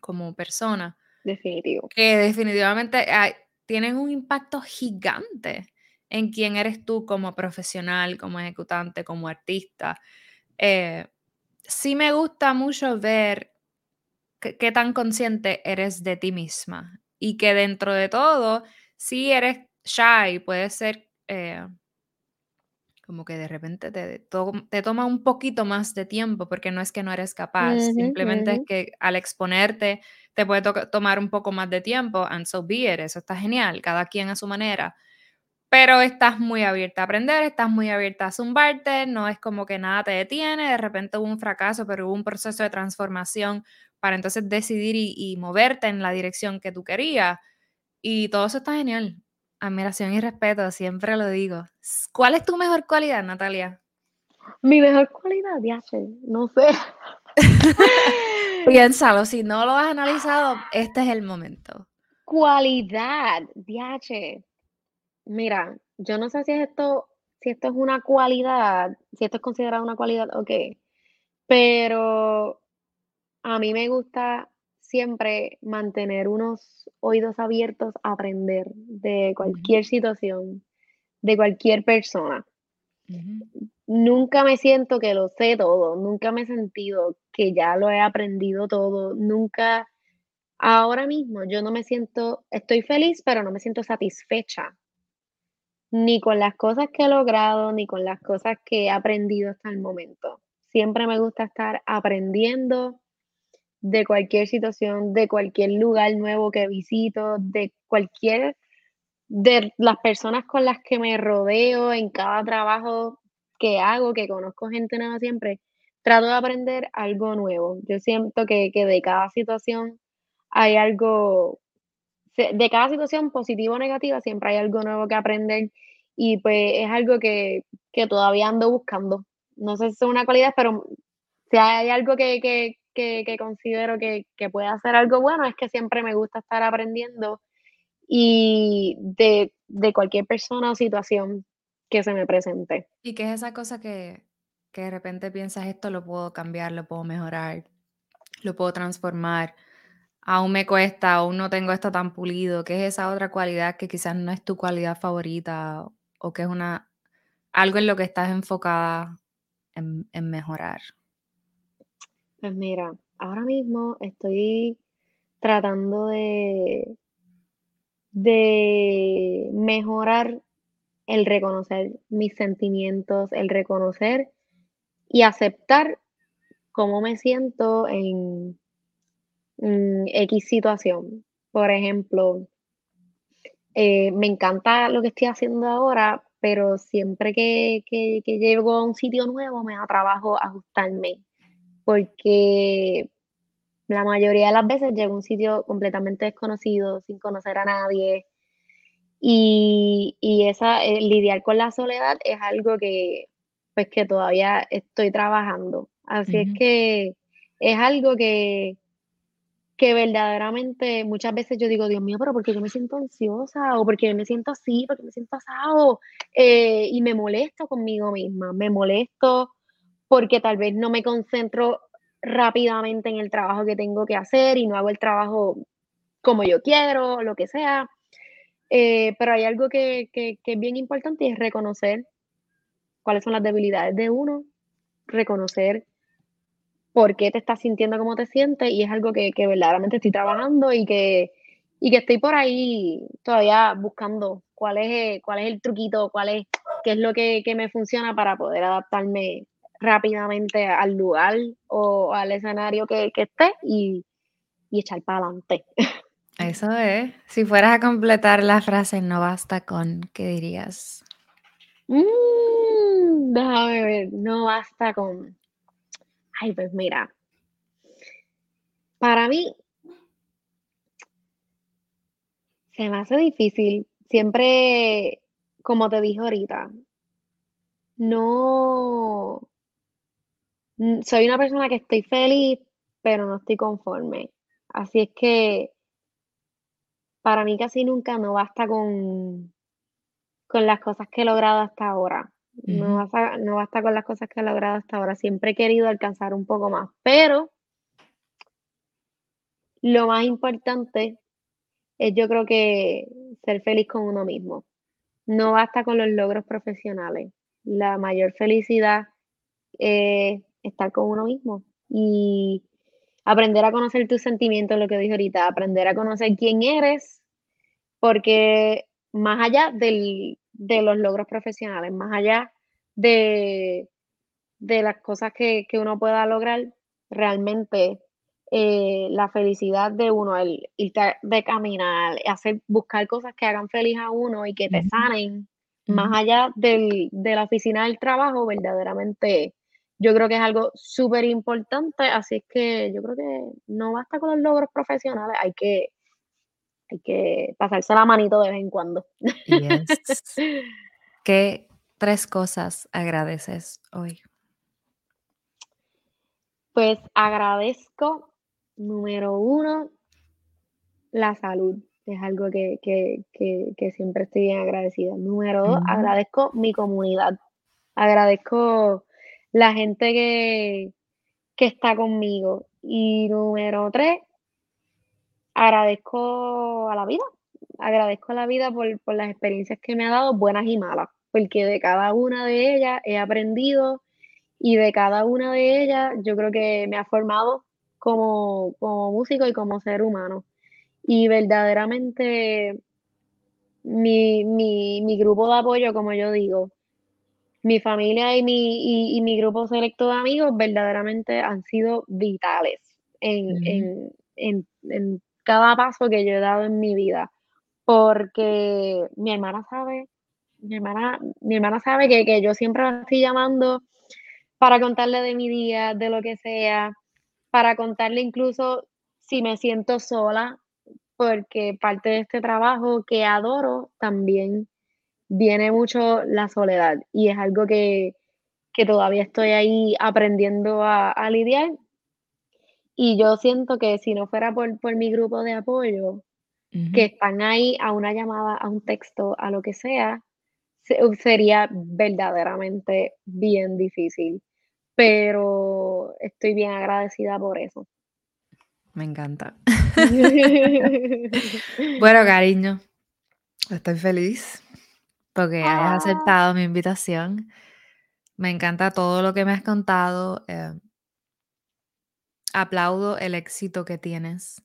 Speaker 1: como persona
Speaker 2: definitivo.
Speaker 1: que definitivamente hay- tienen un impacto gigante en quién eres tú como profesional, como ejecutante, como artista. Eh, sí me gusta mucho ver qué tan consciente eres de ti misma y que dentro de todo, si eres shy, puede ser eh, como que de repente te, to- te toma un poquito más de tiempo porque no es que no eres capaz, simplemente es que al exponerte te puede tomar un poco más de tiempo and so be it, eso está genial, cada quien a su manera, pero estás muy abierta a aprender, estás muy abierta a zumbarte, no es como que nada te detiene, de repente hubo un fracaso, pero hubo un proceso de transformación para entonces decidir y, y moverte en la dirección que tú querías. Y todo eso está genial. Admiración y respeto, siempre lo digo. ¿Cuál es tu mejor cualidad, Natalia?
Speaker 2: Mi mejor cualidad, ya sé, no sé.
Speaker 1: Piénsalo, si no lo has analizado, este es el momento.
Speaker 2: Cualidad, DH. Mira, yo no sé si esto, si esto es una cualidad, si esto es considerado una cualidad o qué, pero a mí me gusta siempre mantener unos oídos abiertos a aprender de cualquier situación, de cualquier persona. Nunca me siento que lo sé todo, nunca me he sentido que ya lo he aprendido todo, nunca, ahora mismo yo no me siento, estoy feliz, pero no me siento satisfecha ni con las cosas que he logrado, ni con las cosas que he aprendido hasta el momento. Siempre me gusta estar aprendiendo de cualquier situación, de cualquier lugar nuevo que visito, de cualquier, de las personas con las que me rodeo en cada trabajo que hago, que conozco gente nueva siempre, trato de aprender algo nuevo. Yo siento que, que de cada situación hay algo de cada situación positiva o negativa siempre hay algo nuevo que aprender y pues es algo que, que todavía ando buscando. No sé si es una cualidad, pero si hay algo que, que, que, considero que, que puede hacer algo bueno es que siempre me gusta estar aprendiendo y de, de cualquier persona o situación que se me presente.
Speaker 1: ¿Y qué es esa cosa que, que de repente piensas esto lo puedo cambiar, lo puedo mejorar, lo puedo transformar? aún me cuesta, aún no tengo esto tan pulido, ¿qué es esa otra cualidad que quizás no es tu cualidad favorita o que es una algo en lo que estás enfocada en, mejorar?
Speaker 2: Pues mira, ahora mismo estoy tratando de, de mejorar el reconocer mis sentimientos, el reconocer y aceptar cómo me siento en, X situación. Por ejemplo, eh, me encanta lo que estoy haciendo ahora, pero siempre que, que, que llego a un sitio nuevo me da trabajo ajustarme, porque la mayoría de las veces llego a un sitio completamente desconocido, sin conocer a nadie, y, y esa, eh, lidiar con la soledad es algo que, pues, que todavía estoy trabajando. Así es que es algo que, que verdaderamente muchas veces yo digo, Dios mío, pero ¿por qué yo me siento ansiosa? O porque me siento así, porque me siento asado. Eh, y me molesto conmigo misma, me molesto porque tal vez no me concentro rápidamente en el trabajo que tengo que hacer y no hago el trabajo como yo quiero, lo que sea. Eh, pero hay algo que, que, es bien importante y es reconocer cuáles son las debilidades de uno, reconocer por qué te estás sintiendo como te sientes y es algo que, que verdaderamente estoy trabajando y que, y que estoy por ahí todavía buscando cuál es, cuál es el truquito, cuál es, qué es lo que, que me funciona para poder adaptarme rápidamente al lugar o al escenario que, que esté y, y echar para adelante.
Speaker 1: Eso es. Si fueras a completar la frase no basta con, ¿qué dirías?
Speaker 2: Mm, déjame ver, no basta con. Ay, pues mira, para mí se me hace difícil. Siempre, como te dije ahorita, no soy una persona que estoy feliz, pero no estoy conforme. Así es que para mí casi nunca no basta con, con las cosas que he logrado hasta ahora. No basta, no basta con las cosas que he logrado hasta ahora. Siempre he querido alcanzar un poco más, pero lo más importante es yo creo que ser feliz con uno mismo. No basta con los logros profesionales. La mayor felicidad es estar con uno mismo y aprender a conocer tus sentimientos, lo que dije ahorita, aprender a conocer quién eres, porque más allá del, de los logros profesionales, más allá de, de las cosas que, que uno pueda lograr, realmente eh, la felicidad de uno, el irte de caminar, hacer, buscar cosas que hagan feliz a uno y que te sanen, más allá del de la oficina del trabajo, verdaderamente yo creo que es algo súper importante, así es que yo creo que no basta con los logros profesionales, hay que hay que pasarse la manito de vez en cuando.
Speaker 1: Yes. ¿Qué 3 cosas agradeces hoy?
Speaker 2: Pues agradezco, número 1 la salud, es algo que que que que siempre estoy bien agradecida. Número 2,
Speaker 1: Ujú.
Speaker 2: agradezco mi comunidad, agradezco la gente que que está conmigo. Y número 3 agradezco a la vida, agradezco a la vida por por las experiencias que me ha dado, buenas y malas, porque de cada una de ellas he aprendido, y de cada una de ellas yo creo que me ha formado como como músico y como ser humano. Y verdaderamente mi mi mi grupo de apoyo, como yo digo, mi familia y mi y y mi grupo selecto de amigos verdaderamente han sido vitales en en en en cada paso que yo he dado en mi vida, porque mi hermana sabe mi hermana mi hermana sabe que que yo siempre la estoy llamando para contarle de mi día, de lo que sea, para contarle incluso si me siento sola, porque parte de este trabajo que adoro también viene mucho la soledad, y es algo que que todavía estoy ahí aprendiendo a a lidiar. Y yo siento que si no fuera por por mi grupo de apoyo, que están ahí a una llamada, a un texto, a lo que sea, se sería verdaderamente bien difícil, pero estoy bien agradecida por eso.
Speaker 1: Me encanta. Bueno, cariño, estoy feliz porque hayas
Speaker 2: Ah.
Speaker 1: aceptado mi invitación. Me encanta todo lo que me has contado, eh aplaudo el éxito que tienes,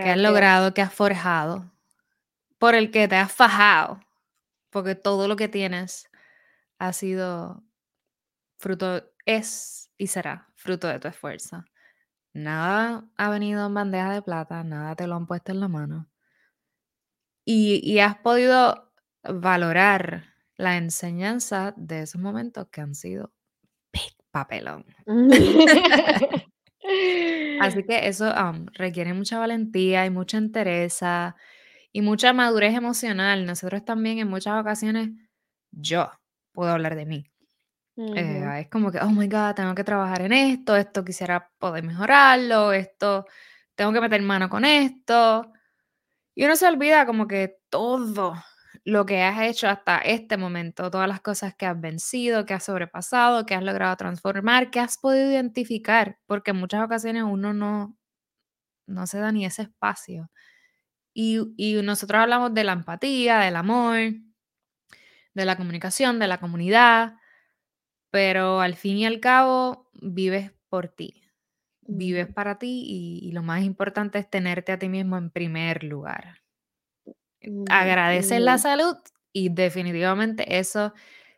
Speaker 1: que has logrado, que has forjado, por el que te has fajado, porque todo lo que tienes ha sido fruto es y será fruto de tu esfuerzo. Nada ha venido en bandeja de plata, nada te lo han puesto en la mano. Y y has podido valorar la enseñanza de esos momentos que han sido big papelón. Así que eso, am, requiere mucha valentía y mucha entereza, y mucha madurez emocional. Nosotros también en muchas ocasiones yo puedo hablar de mí. Eh,
Speaker 2: Ujú.
Speaker 1: es como que: "Oh my God, tengo que trabajar en esto, esto quisiera poder mejorarlo, esto tengo que meter mano con esto". Y uno se olvida como que todo lo que has hecho hasta este momento, todas las cosas que has vencido, que has sobrepasado, que has logrado transformar, que has podido identificar, porque en muchas ocasiones uno no no se da ni ese espacio. Y y nosotros hablamos de la empatía, del amor de la comunicación, de la comunidad, pero al fin y al cabo vives por ti, vives para ti, y y lo más importante es tenerte a ti mismo en primer lugar.
Speaker 2: Ujú,
Speaker 1: Agradeces la
Speaker 2: ujú.
Speaker 1: salud y definitivamente eso,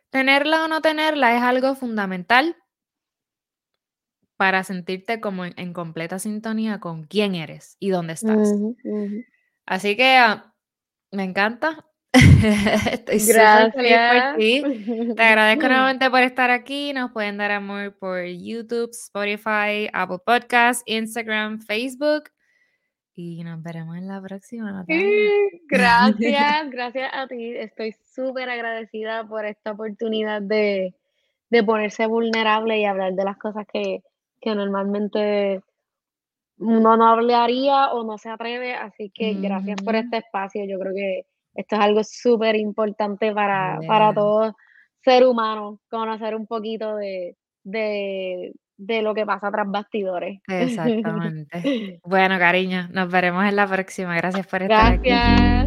Speaker 1: tenerla o no tenerla, es algo fundamental para sentirte como en en completa sintonía con quién eres y dónde estás. Así que, ah, me encanta. Estoy superfeliz por
Speaker 2: Gracias.
Speaker 1: ti. Te agradezco nuevamente por estar aquí. Nos pueden dar amor por YouTube, Spotify, Apple Podcasts, Instagram, Facebook, y nos veremos en la próxima, Natalia.
Speaker 2: Gracias, gracias a ti. Estoy superagradecida por esta oportunidad de de ponerse vulnerable y hablar de las cosas que que normalmente uno no hablaría o no se atreve, así que gracias por este espacio. Yo creo que esto es algo superimportante para para
Speaker 1: Yeah.
Speaker 2: todo ser humano, conocer un poquito de de de lo que pasa tras bastidores.
Speaker 1: Exactamente. Bueno, cariño, nos veremos en la próxima. Gracias por estar aquí.
Speaker 2: Gracias.